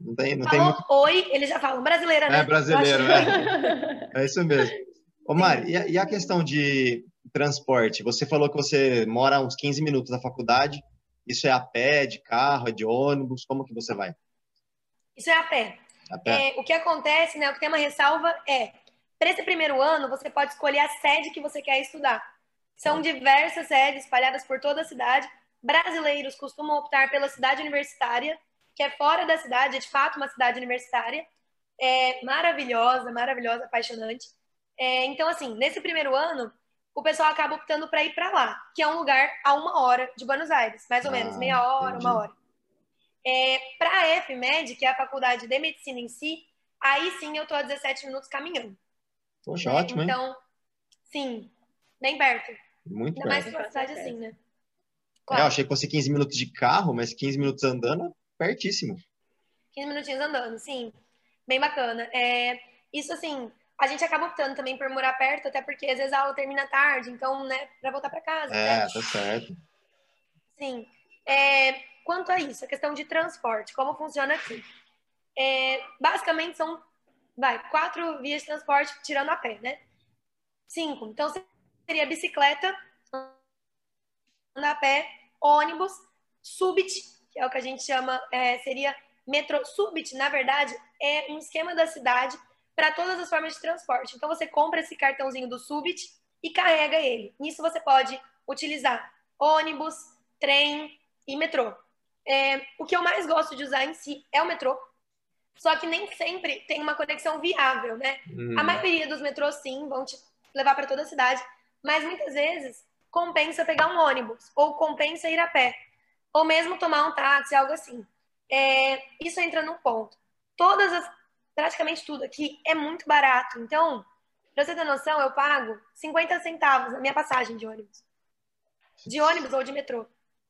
Não tem, não Falou tem muito... oi, eles já falam brasileira, né? É brasileiro, é. É isso mesmo. Ô, Mari, e a questão de transporte. Você falou que você mora a uns 15 minutos da faculdade. Isso é a pé, de carro, é de ônibus? Como que você vai? Isso é a pé. A pé. É, o que acontece, né, o que tem uma ressalva é, para esse primeiro ano, você pode escolher a sede que você quer estudar. São diversas sedes espalhadas por toda a cidade. Brasileiros costumam optar pela cidade universitária, que é fora da cidade, é de fato uma cidade universitária. É maravilhosa, maravilhosa, apaixonante. É, então, assim, nesse primeiro ano, o pessoal acaba optando para ir para lá, que é um lugar a uma hora de Buenos Aires, mais ou ah, menos, meia hora, entendi. uma hora. É, para a FMED, que é a faculdade de medicina em si, aí sim eu estou a 17 minutos caminhando. Poxa, ótimo, hein? Então, sim, bem perto. Muito Ainda perto. mais uma cidade assim, né? Claro. É, eu achei que fosse 15 minutos de carro, mas 15 minutos andando, pertíssimo. 15 minutinhos andando, sim. Bem bacana. É, isso, assim, a gente acaba optando também por morar perto, até porque às vezes a aula termina tarde, então, né, para voltar para casa. É, tá certo. Sim. É, quanto a isso, a questão de transporte, como funciona aqui? É, basicamente são, vai, quatro vias de transporte tirando a pé, né? Cinco. Então seria bicicleta, andar a pé, ônibus, Subit, que é o que a gente chama, é, seria metrô. Subit, na verdade, é um esquema da cidade para todas as formas de transporte. Então, você compra esse cartãozinho do Subit e carrega ele. Nisso, você pode utilizar ônibus, trem e metrô. É, o que eu mais gosto de usar em si é o metrô, só que nem sempre tem uma conexão viável, né? Hum. A maioria dos metrôs, sim, vão te levar para toda a cidade, mas muitas vezes compensa pegar um ônibus, ou compensa ir a pé, ou mesmo tomar um táxi, algo assim. É, isso entra num ponto. Todas as, praticamente tudo aqui é muito barato. Então, pra você ter noção, eu pago 50 centavos na minha passagem de ônibus. De ônibus ou de metrô.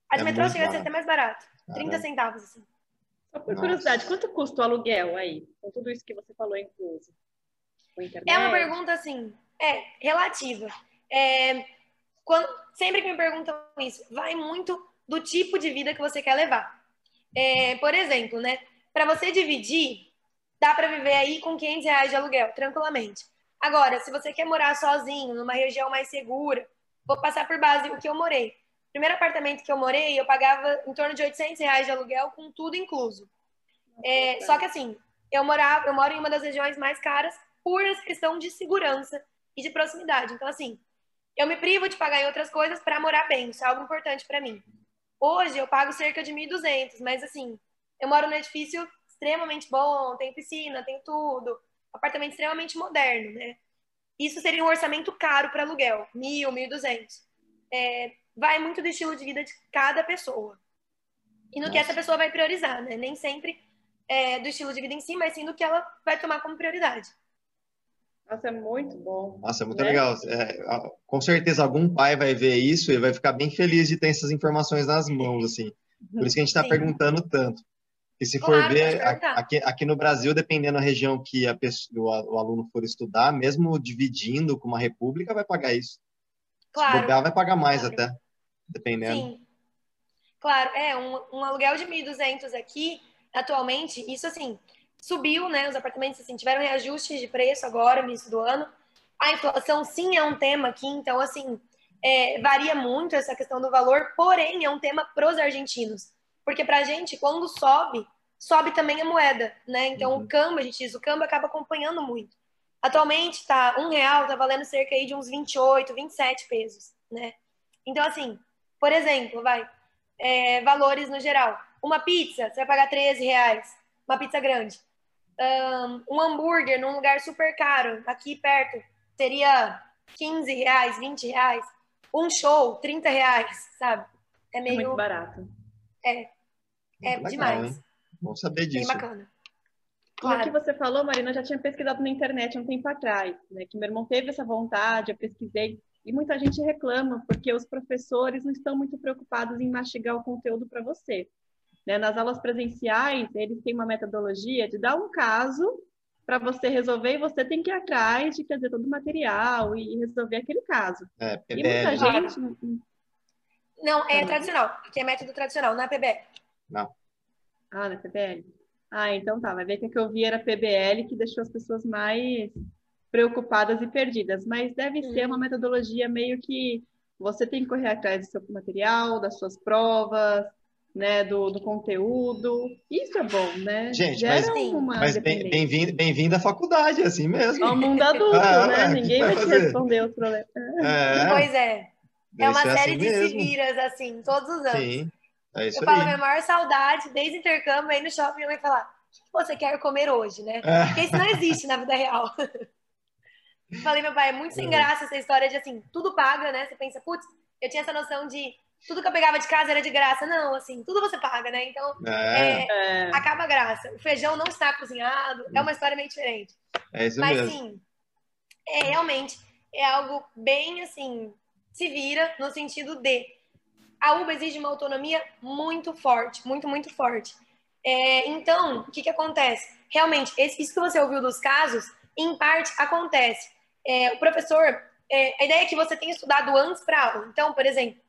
A de é metrô chega a ser até mais barato. 30 centavos, assim. Só por Nossa. curiosidade, quanto custa o aluguel aí? Com tudo isso que você falou incluso? É uma pergunta, assim, é, relativa. É, quando, sempre que me perguntam isso, vai muito do tipo de vida que você quer levar. É, por exemplo, né? Para você dividir, dá para viver aí com 500 reais de aluguel, tranquilamente. Agora, se você quer morar sozinho, numa região mais segura, vou passar por base o que eu morei. O primeiro apartamento que eu morei, eu pagava em torno de 800 reais de aluguel, com tudo incluso. É, só que assim, eu morava, eu moro em uma das regiões mais caras por questão de segurança e de proximidade. Então, assim, eu me privo de pagar em outras coisas para morar bem, isso é algo importante para mim. Hoje eu pago cerca de 1.200, mas assim, eu moro num edifício extremamente bom, tem piscina, tem tudo, apartamento extremamente moderno, né? Isso seria um orçamento caro para aluguel, 1.000, 1.200. É, vai muito do estilo de vida de cada pessoa. E no Nossa. que essa pessoa vai priorizar, né? Nem sempre é, do estilo de vida em si, mas sim do que ela vai tomar como prioridade. Nossa, é muito bom. Nossa, é muito né? legal. É, com certeza algum pai vai ver isso e vai ficar bem feliz de ter essas informações nas mãos, assim. Por isso que a gente está perguntando tanto. E se claro, for ver, aqui, aqui no Brasil, dependendo da região que a pessoa, o aluno for estudar, mesmo dividindo com uma república, vai pagar isso. Claro. Se bobear, vai pagar mais claro. até, dependendo. Sim. Claro, é, um, um aluguel de 1.200 aqui, atualmente, isso assim, subiu, né? Os apartamentos assim, tiveram reajustes de preço agora, no início do ano. A inflação sim é um tema aqui, então assim, é, varia muito essa questão do valor, porém é um tema para os argentinos. Porque para a gente, quando sobe, sobe também a moeda, né? Então uhum. o câmbio, a gente diz, o câmbio acaba acompanhando muito. Atualmente tá um real, tá valendo cerca aí de uns 28, 27 pesos, né? Então assim, por exemplo, vai, é, valores no geral. Uma pizza, você vai pagar 13 reais, uma pizza grande um hambúrguer num lugar super caro, aqui perto, seria 15 reais, 20 reais. Um show, 30 reais, sabe? É meio. É muito barato. É. É legal, demais. Hein? Vamos saber disso. Bem bacana. Claro. O que você falou, Marina, eu já tinha pesquisado na internet há um tempo atrás, né? Que meu irmão teve essa vontade, eu pesquisei, e muita gente reclama porque os professores não estão muito preocupados em mastigar o conteúdo para você. Né? Nas aulas presenciais, eles têm uma metodologia de dar um caso para você resolver e você tem que ir atrás de trazer todo o material e resolver aquele caso. É, PBL. E muita gente... Não, é tradicional, que é método tradicional, não é PBL. Não. Ah, não é PBL? Ah, então tá. Vai ver que o que eu vi era PBL, que deixou as pessoas mais preocupadas e perdidas. Mas deve hum. ser uma metodologia meio que você tem que correr atrás do seu material, das suas provas, né, do, do conteúdo. Isso é bom, né? Gente, Gera mas, mas bem-vindo bem, bem à faculdade, é assim mesmo. Ao mundo adulto, ah, né? Ninguém vai, vai te responder os problemas. É. Pois é. É uma série assim de mesmo. se viras, assim, todos os anos. Sim, é isso Eu aí. falo, minha maior saudade, desde intercâmbio, aí no shopping, minha mãe falar, o que você quer comer hoje, né? É. Porque isso não existe na vida real. Falei, meu pai, é muito sem é. graça essa história de, assim, tudo paga, né? Você pensa, putz, eu tinha essa noção de tudo que eu pegava de casa era de graça. Não, assim, tudo você paga, né? Então, é. É, acaba a graça. O feijão não está cozinhado, é uma história meio diferente. É isso Mas, mesmo. sim, é, realmente é algo bem, assim, se vira no sentido de a UBA exige uma autonomia muito forte, muito, muito forte. É, então, o que, que acontece? Realmente, esse, isso que você ouviu dos casos, em parte, acontece. É, o professor, é, a ideia é que você tenha estudado antes para aula. Então, por exemplo,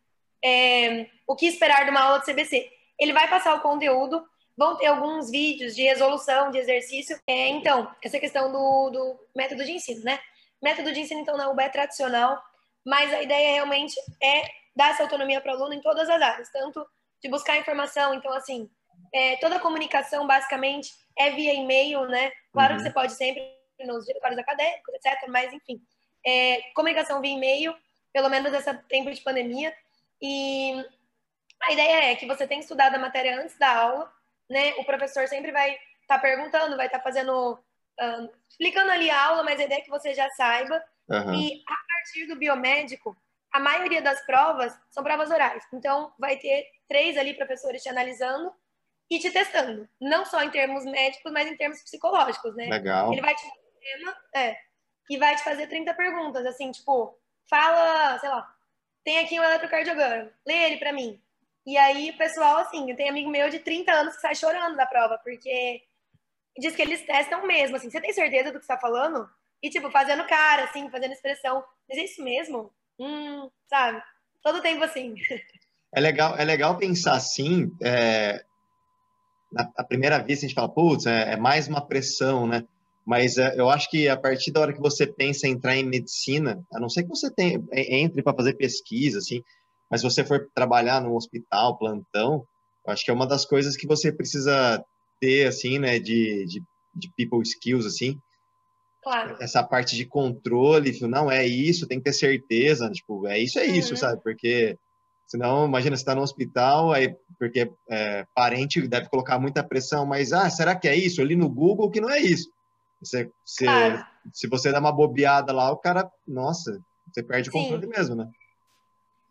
é, o que esperar de uma aula de CBC. Ele vai passar o conteúdo, vão ter alguns vídeos de resolução, de exercício. É, então, essa questão do, do, método de ensino, né? Método de ensino, então, na UBA é tradicional, mas a ideia realmente é dar essa autonomia para o aluno em todas as áreas, tanto de buscar informação, então, assim, é, toda a comunicação, basicamente, é via e-mail, né? Claro uhum. que você pode sempre nos diretórios acadêmicos, etc., mas, enfim, é, comunicação via e-mail, pelo menos nesse tempo de pandemia, e a ideia é que você tem estudado a matéria antes da aula, né? O professor sempre vai estar tá perguntando, vai estar tá fazendo, uh, explicando ali a aula, mas a ideia é que você já saiba. Uhum. E a partir do biomédico, a maioria das provas são provas orais. Então, vai ter três ali professores te analisando e te testando. Não só em termos médicos, mas em termos psicológicos, né? Legal. Ele vai te tema, é, e vai te fazer 30 perguntas, assim, tipo, fala, sei lá, tem aqui um eletrocardiograma, lê ele para mim. E aí, pessoal, assim, tem amigo meu de 30 anos que sai chorando da prova, porque diz que eles testam mesmo, assim, você tem certeza do que você tá falando? E, tipo, fazendo cara, assim, fazendo expressão. Mas é isso mesmo? Hum, sabe? Todo tempo assim. É legal, é legal pensar assim, é, na primeira vista a gente fala, putz, é, é mais uma pressão, né? Mas é, eu acho que a partir da hora que você pensa em entrar em medicina, a não ser que você tenha, entre para fazer pesquisa, assim, mas se você for trabalhar no hospital, plantão, eu acho que é uma das coisas que você precisa ter, assim, né, de, de, de people skills, assim. Claro. Essa parte de controle, não é isso, tem que ter certeza, tipo, é isso, é isso, uhum. sabe? Porque senão, imagina, você está no hospital, aí, porque é, parente deve colocar muita pressão, mas, ah, será que é isso? Ali no Google que não é isso. Você, você, claro. Se você dá uma bobeada lá, o cara, nossa, você perde o controle mesmo, né?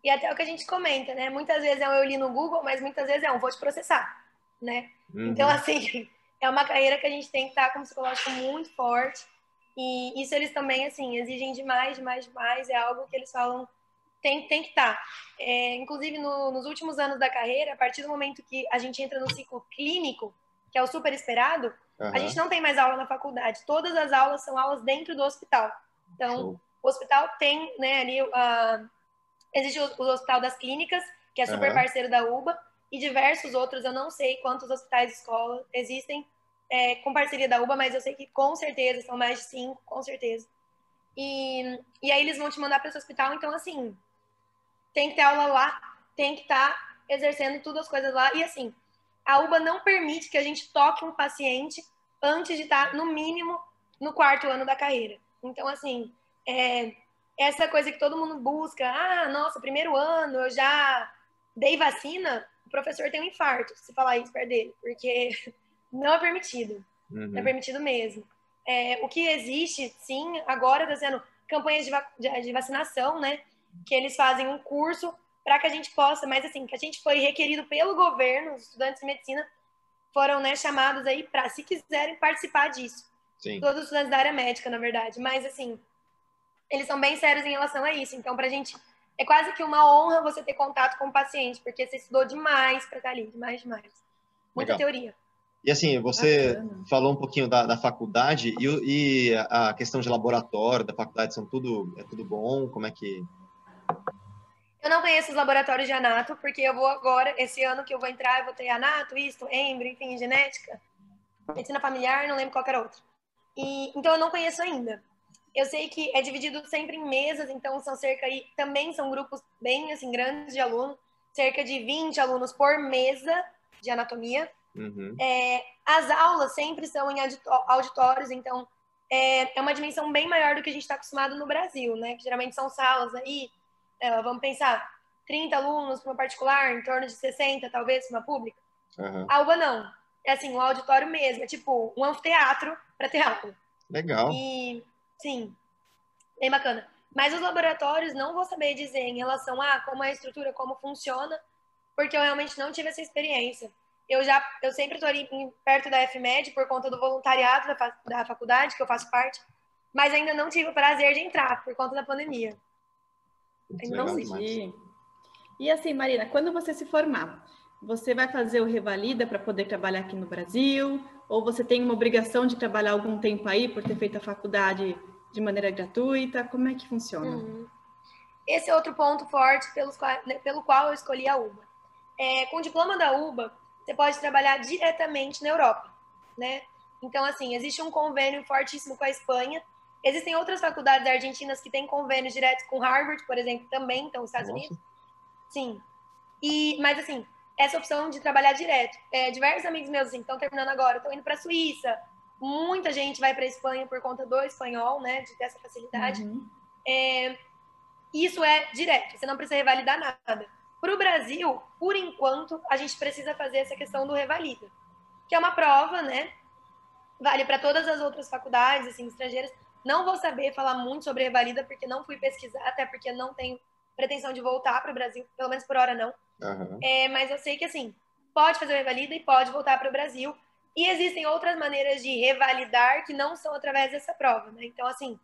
E até o que a gente comenta, né? Muitas vezes é um eu li no Google, mas muitas vezes é um vou te processar, né? Uhum. Então, assim, é uma carreira que a gente tem que estar com um psicológico muito forte. E isso eles também, assim, exigem demais, demais, demais. É algo que eles falam tem, tem que estar. É, inclusive, no, nos últimos anos da carreira, a partir do momento que a gente entra no ciclo clínico, que é o super esperado, uhum. a gente não tem mais aula na faculdade. Todas as aulas são aulas dentro do hospital. Então, Show. o hospital tem, né, ali, uh, existe o, o, Hospital das Clínicas, que é super uhum. parceiro da UBA, e diversos outros, eu não sei quantos hospitais e escolas existem é, com parceria da UBA, mas eu sei que com certeza são mais de cinco, com certeza. E, e aí eles vão te mandar para esse hospital, então, assim, tem que ter aula lá, tem que estar tá exercendo tudo as coisas lá. E assim, a UBA não permite que a gente toque um paciente antes de estar, no mínimo, no quarto ano da carreira. Então, assim, é, essa coisa que todo mundo busca, ah, nossa, primeiro ano eu já dei vacina, o professor tem um infarto se falar isso perto dele, porque não é permitido. Uhum. Não é permitido mesmo. É, o que existe, sim, agora está sendo campanhas de, va de, de vacinação, né? Que eles fazem um curso para que a gente possa, mas assim, que a gente foi requerido pelo governo, os estudantes de medicina foram né, chamados aí para, se quiserem, participar disso. Sim. Todos os estudantes da área médica, na verdade. Mas, assim, eles são bem sérios em relação a isso. Então, para a gente, é quase que uma honra você ter contato com o paciente, porque você estudou demais para estar ali, demais, demais. Muita Legal. teoria. E assim, você Bacana. falou um pouquinho da, da faculdade e, e, a questão de laboratório da faculdade são tudo é tudo bom? Como é que eu não conheço os laboratórios de anato, porque eu vou agora, esse ano que eu vou entrar, eu vou ter anato, isto, embrio, enfim, genética, medicina familiar, não lembro qual era outra. E, então eu não conheço ainda. Eu sei que é dividido sempre em mesas, então são cerca aí, também são grupos bem assim grandes de alunos, cerca de 20 alunos por mesa de anatomia. Uhum. É, as aulas sempre são em auditórios, então é, é uma dimensão bem maior do que a gente está acostumado no Brasil, né? Que geralmente são salas aí é, vamos pensar, 30 alunos para uma particular, em torno de 60, talvez, para uma pública. Uhum. A UBA não. É assim, um auditório mesmo, é tipo um anfiteatro para ter aula. Legal. E, sim, bem bacana. Mas os laboratórios, não vou saber dizer em relação a como é a estrutura, como funciona, porque eu realmente não tive essa experiência. Eu já, eu sempre estou ali perto da FMED por conta do voluntariado da, da faculdade, que eu faço parte, mas ainda não tive o prazer de entrar por conta da pandemia. Não sei. E assim, Marina, quando você se formar, você vai fazer o Revalida para poder trabalhar aqui no Brasil? Ou você tem uma obrigação de trabalhar algum tempo aí por ter feito a faculdade de maneira gratuita? Como é que funciona? Uhum. Esse é outro ponto forte pelos, né, pelo qual eu escolhi a UBA. É, com o diploma da UBA, você pode trabalhar diretamente na Europa, né? Então, assim, existe um convênio fortíssimo com a Espanha, Existem outras faculdades argentinas que têm convênios diretos com Harvard, por exemplo, também, então, nos Estados Nossa. Unidos. Sim. E, mas assim, essa opção de trabalhar direto. É, diversos amigos meus assim, estão terminando agora, estão indo para a Suíça. Muita gente vai para a Espanha por conta do espanhol, né? De ter essa facilidade. Uhum. É, isso é direto, você não precisa revalidar nada. Para o Brasil, por enquanto, a gente precisa fazer essa questão do revalida, que é uma prova, né? Vale para todas as outras faculdades, assim, estrangeiras. Não vou saber falar muito sobre revalida, porque não fui pesquisar, até porque não tenho pretensão de voltar para o Brasil, pelo menos por hora não. Uhum. É, mas eu sei que, assim, pode fazer o revalida e pode voltar para o Brasil. E existem outras maneiras de revalidar que não são através dessa prova, né? Então, assim,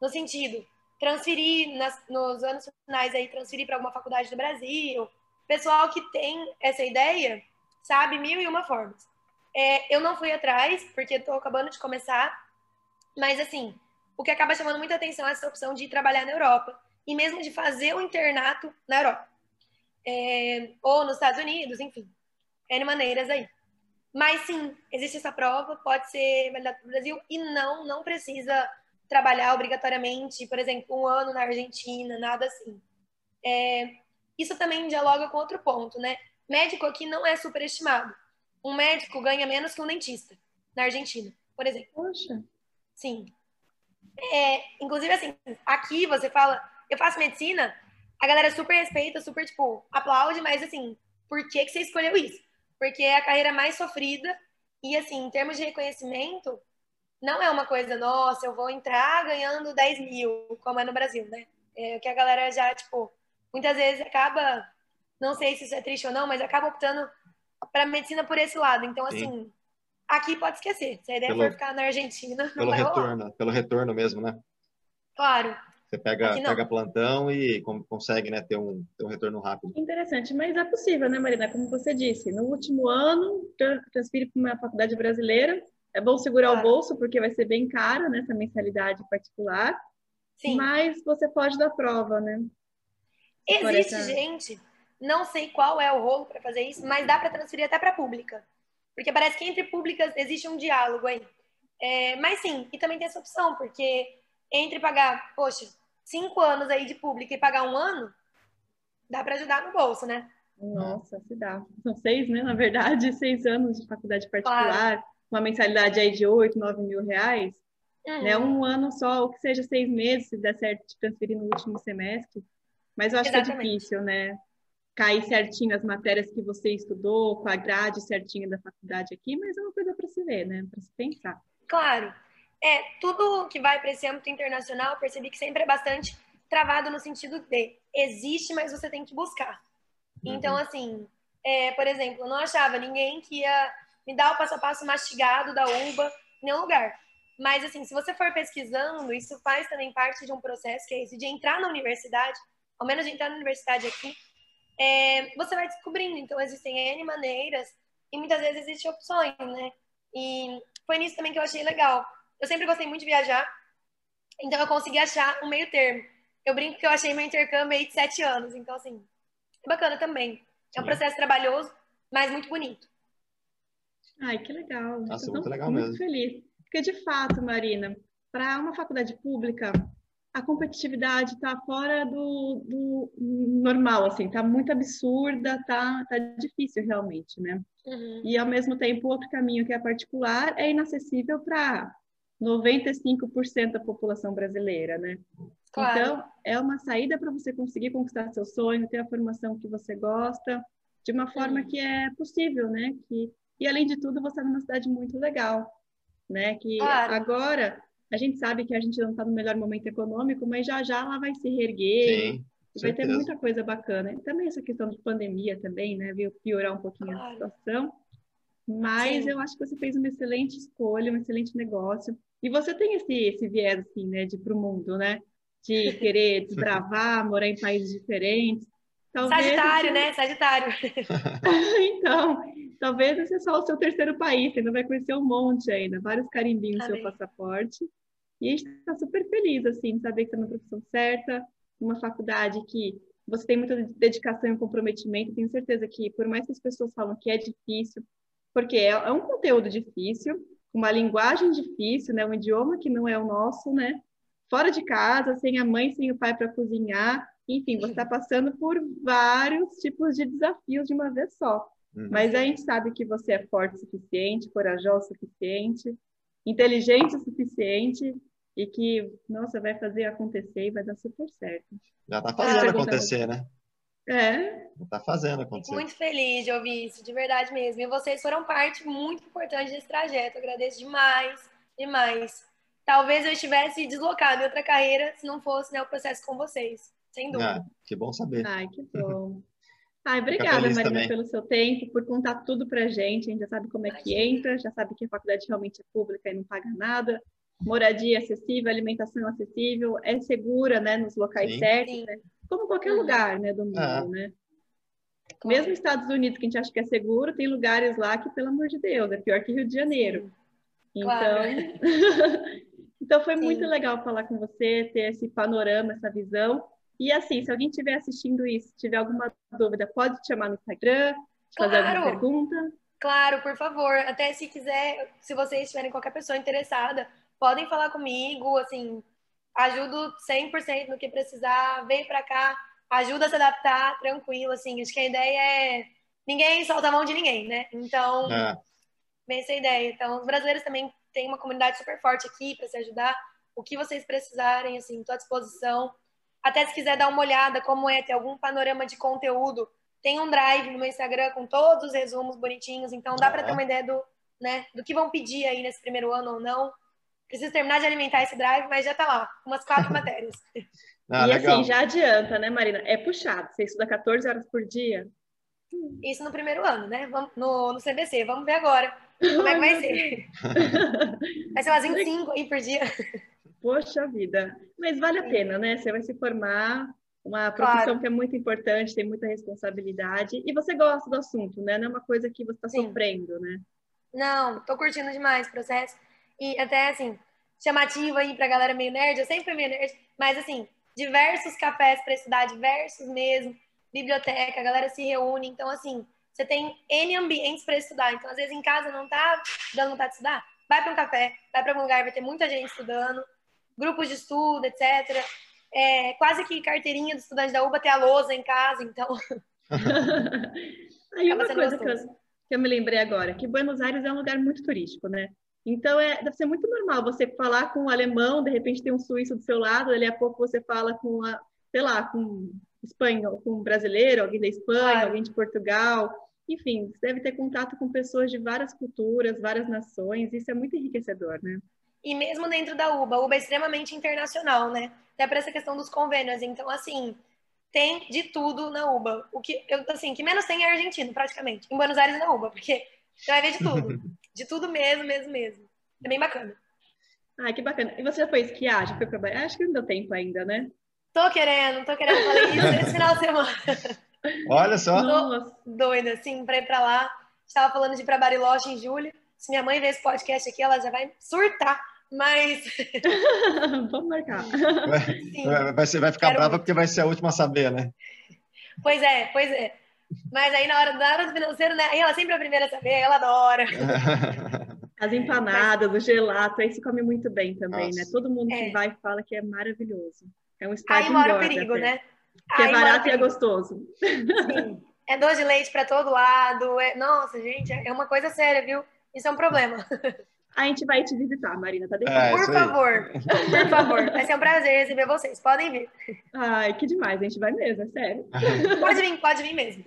no sentido, transferir nas, nos anos finais aí, transferir para alguma faculdade do Brasil. Pessoal que tem essa ideia sabe mil e uma formas. É, eu não fui atrás, porque estou acabando de começar, mas assim, o que acaba chamando muita atenção é essa opção de trabalhar na Europa e mesmo de fazer o internato na Europa. É, ou nos Estados Unidos, enfim. N maneiras aí. Mas sim, existe essa prova, pode ser validado para o Brasil e não, não precisa trabalhar obrigatoriamente, por exemplo, um ano na Argentina, nada assim. É, isso também dialoga com outro ponto, né? Médico aqui não é superestimado. Um médico ganha menos que um dentista na Argentina, por exemplo. Poxa. Sim. É, inclusive, assim, aqui você fala, eu faço medicina, a galera super respeita, super, tipo, aplaude, mas assim, por que, que você escolheu isso? Porque é a carreira mais sofrida e, assim, em termos de reconhecimento, não é uma coisa, nossa, eu vou entrar ganhando 10 mil, como é no Brasil, né? É que a galera já, tipo, muitas vezes acaba, não sei se isso é triste ou não, mas acaba optando para medicina por esse lado. Então, assim, Sim. Aqui pode esquecer. Se a ideia pelo, for ficar na Argentina, pelo retorno, rolar. pelo retorno mesmo, né? Claro. Você pega, pega plantão e consegue né, ter, um, ter um retorno rápido. Interessante, mas é possível, né, Marina? Como você disse, no último ano, transfere para uma faculdade brasileira, é bom segurar claro. o bolso, porque vai ser bem caro nessa né, mensalidade particular. Sim. Mas você pode dar prova, né? Existe essa... gente, não sei qual é o rolo para fazer isso, mas dá para transferir até para pública. Porque parece que entre públicas existe um diálogo aí. É, mas sim, e também tem essa opção, porque entre pagar, poxa, cinco anos aí de pública e pagar um ano, dá para ajudar no bolso, né? Nossa, se dá. São seis, né? Na verdade, seis anos de faculdade particular. Claro uma mensalidade aí de 8, 9 mil reais, uhum. né? Um ano só, ou que seja seis meses, se der certo de transferir no último semestre. Mas eu acho Exatamente. que é difícil, né? Cair certinho as matérias que você estudou, com a grade certinha da faculdade aqui, mas é uma coisa para se ver, né? Para se pensar. Claro. É, tudo que vai para esse âmbito internacional, eu percebi que sempre é bastante travado no sentido de existe, mas você tem que buscar. Uhum. Então, assim, é, por exemplo, eu não achava ninguém que ia me dá o passo a passo mastigado da UBA em nenhum lugar. Mas, assim, se você for pesquisando, isso faz também parte de um processo que é esse de entrar na universidade, ao menos de entrar na universidade aqui, é, você vai descobrindo. Então, existem N maneiras e muitas vezes existem opções, né? E foi nisso também que eu achei legal. Eu sempre gostei muito de viajar, então eu consegui achar um meio termo. Eu brinco que eu achei meu intercâmbio aí de sete anos, então, assim, é bacana também. É um processo trabalhoso, mas muito bonito. Ai, que legal. Nossa, muito legal muito mesmo. feliz. Porque, de fato, Marina, para uma faculdade pública, a competitividade está fora do, do, normal, assim, está muito absurda, está tá difícil realmente, né? Uhum. E, ao mesmo tempo, outro caminho que é particular é inacessível para 95% da população brasileira, né? Claro. Então, é uma saída para você conseguir conquistar seu sonho, ter a formação que você gosta, de uma forma uhum. que é possível, né? Que e além de tudo, você está numa cidade muito legal, né? Que claro. agora a gente sabe que a gente não está no melhor momento econômico, mas já já ela vai se reerguer. Sim, vai ter muita coisa bacana. E também essa questão de pandemia também, né? Veio piorar um pouquinho claro. a situação. Mas Sim. eu acho que você fez uma excelente escolha, um excelente negócio. E você tem esse, esse viés, assim, né? De ir para o mundo, né? De querer desbravar, morar em países diferentes. Talvez Sagitário, né? Sagitário. então, talvez esse é só o seu terceiro país, você ainda vai conhecer um monte ainda, vários carimbinhos no seu passaporte. E a gente está super feliz, assim, de saber que está na profissão certa, uma faculdade que você tem muita dedicação e comprometimento. Tenho certeza que, por mais que as pessoas falam que é difícil, porque é, é um conteúdo difícil, uma linguagem difícil, né? Um idioma que não é o nosso, né? Fora de casa, sem a mãe, sem o pai para cozinhar, Enfim, você está passando por vários tipos de desafios de uma vez só. Uhum. Mas a gente sabe que você é forte o suficiente, corajoso o suficiente, inteligente o suficiente e que, nossa, vai fazer acontecer e vai dar super certo. Já está fazendo ah, acontecer, né? É. Está fazendo acontecer. Muito feliz de ouvir isso, de verdade mesmo. E vocês foram parte muito importante desse trajeto. Eu agradeço demais, demais. Talvez eu estivesse deslocado em outra carreira se não fosse né, o processo com vocês. Sem dúvida. Ah, que bom saber. Ai, que bom. Ai, obrigada, Marina, também. pelo seu tempo, por contar tudo pra gente. A gente já sabe como é que entra, já sabe que a faculdade realmente é pública e não paga nada. Moradia acessível, alimentação acessível, é segura, né, nos locais Sim. certos, né? como qualquer uhum. lugar, né, do mundo, é. né? Mesmo Estados Unidos, que a gente acha que é seguro, tem lugares lá que, pelo amor de Deus, é pior que Rio de Janeiro. Então, claro. então foi Sim. muito legal falar com você, ter esse panorama, essa visão. E assim, se alguém estiver assistindo isso, tiver alguma dúvida, pode te chamar no Instagram, fazer alguma pergunta. Claro, por favor. Até se quiser, se vocês tiverem qualquer pessoa interessada, podem falar comigo, assim, ajudo 100% no que precisar, vem para cá, ajuda a se adaptar, tranquilo, assim, acho que a ideia é ninguém solta a mão de ninguém, né? Então, é. bem essa ideia. Então, os brasileiros também têm uma comunidade super forte aqui para se ajudar. O que vocês precisarem, assim, estou à disposição. Até se quiser dar uma olhada como é, ter algum panorama de conteúdo, tem um drive no meu Instagram com todos os resumos bonitinhos, então dá para ter uma ideia do, né, do que vão pedir aí nesse primeiro ano ou não. Preciso terminar de alimentar esse drive, mas já tá lá, umas quatro matérias. Ah, e assim, legal. assim, já adianta, né, Marina? É puxado. Você estuda 14 horas por dia? Isso no primeiro ano, né? Vamos, no, no CBC. Vamos ver agora como é que vai ser. vai ser umas 25 aí por dia. Poxa vida. Mas vale a pena, né? Você vai se formar, uma profissão claro. que é muito importante, tem muita responsabilidade. E você gosta do assunto, né? Não é uma coisa que você está sofrendo, né? Não, tô curtindo demais o processo. E até, assim, chamativo aí pra galera meio nerd, eu sempre fui meio nerd, mas, assim, diversos cafés para estudar, diversos mesmo, biblioteca, a galera se reúne. Então, assim, você tem N ambientes para estudar. Então, às vezes, em casa não tá dando vontade de estudar, vai para um café, vai para algum lugar, vai ter muita gente estudando, grupos de estudo, etc. É, quase que carteirinha do estudante da UBA ter a lousa em casa, então. Aí uma coisa que eu, que eu me lembrei agora, que Buenos Aires é um lugar muito turístico, né? Então, é, deve ser muito normal você falar com um alemão, de repente tem um suíço do seu lado, ali a pouco você fala com, a, sei lá, com espanhol, com um brasileiro, alguém da Espanha, alguém de Portugal. Enfim, você deve ter contato com pessoas de várias culturas, várias nações, isso é muito enriquecedor, né? E mesmo dentro da UBA, a UBA é extremamente internacional, né? Até para essa questão dos convênios. Então, assim, tem de tudo na UBA. O que, eu, assim, que menos tem é argentino, praticamente. Em Buenos Aires na UBA, porque você vai ver de tudo. de tudo mesmo, mesmo, mesmo. É bem bacana. Ah, que bacana. E você já foi esquiar? Já foi pra... Acho que não deu tempo ainda, né? Tô querendo, tô querendo. Falei isso esse final de semana. Olha só. Tô doida, assim, pra ir pra lá. Estava falando de ir pra Bariloche em julho. Se minha mãe ver esse podcast aqui, ela já vai surtar. Mas. Vamos marcar. Vai, vai, vai ficar Quero brava muito. porque vai ser a última a saber, né? Pois é, pois é. Mas aí na hora, na hora do financeiro, né? Aí ela sempre é a primeira a saber, ela adora. As empanadas, Mas... o gelato, aí se come muito bem também, né? Nossa. né? Todo mundo que é. vai fala que é maravilhoso. É um estado Aí mora o perigo, até. né? Que é aí é barato e é gostoso. Sim. É doce de leite para todo lado. É... Nossa, gente, é uma coisa séria, viu? Isso é um problema. a gente vai te visitar, Marina, tá deixando? É, por favor, por favor. Vai ser um prazer receber vocês. Podem vir. Ai, que demais, a gente vai mesmo, é sério. Pode vir, pode vir mesmo.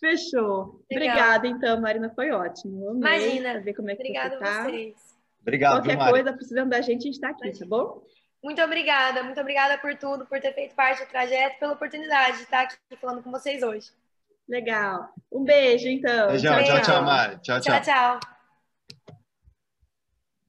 Fechou. Legal. Obrigada, então, Marina, foi ótimo. Amei Imagina. Ver como é que Obrigada você tá. vocês. Obrigado, Qualquer Mari. coisa, precisando da gente, a gente tá aqui, tá bom? Muito obrigada, muito obrigada por tudo, por ter feito parte do trajeto, pela oportunidade de estar aqui falando com vocês hoje. Legal. Um beijo, então. Beijão, tchau, tchau, Mari. tchau. tchau. tchau, tchau.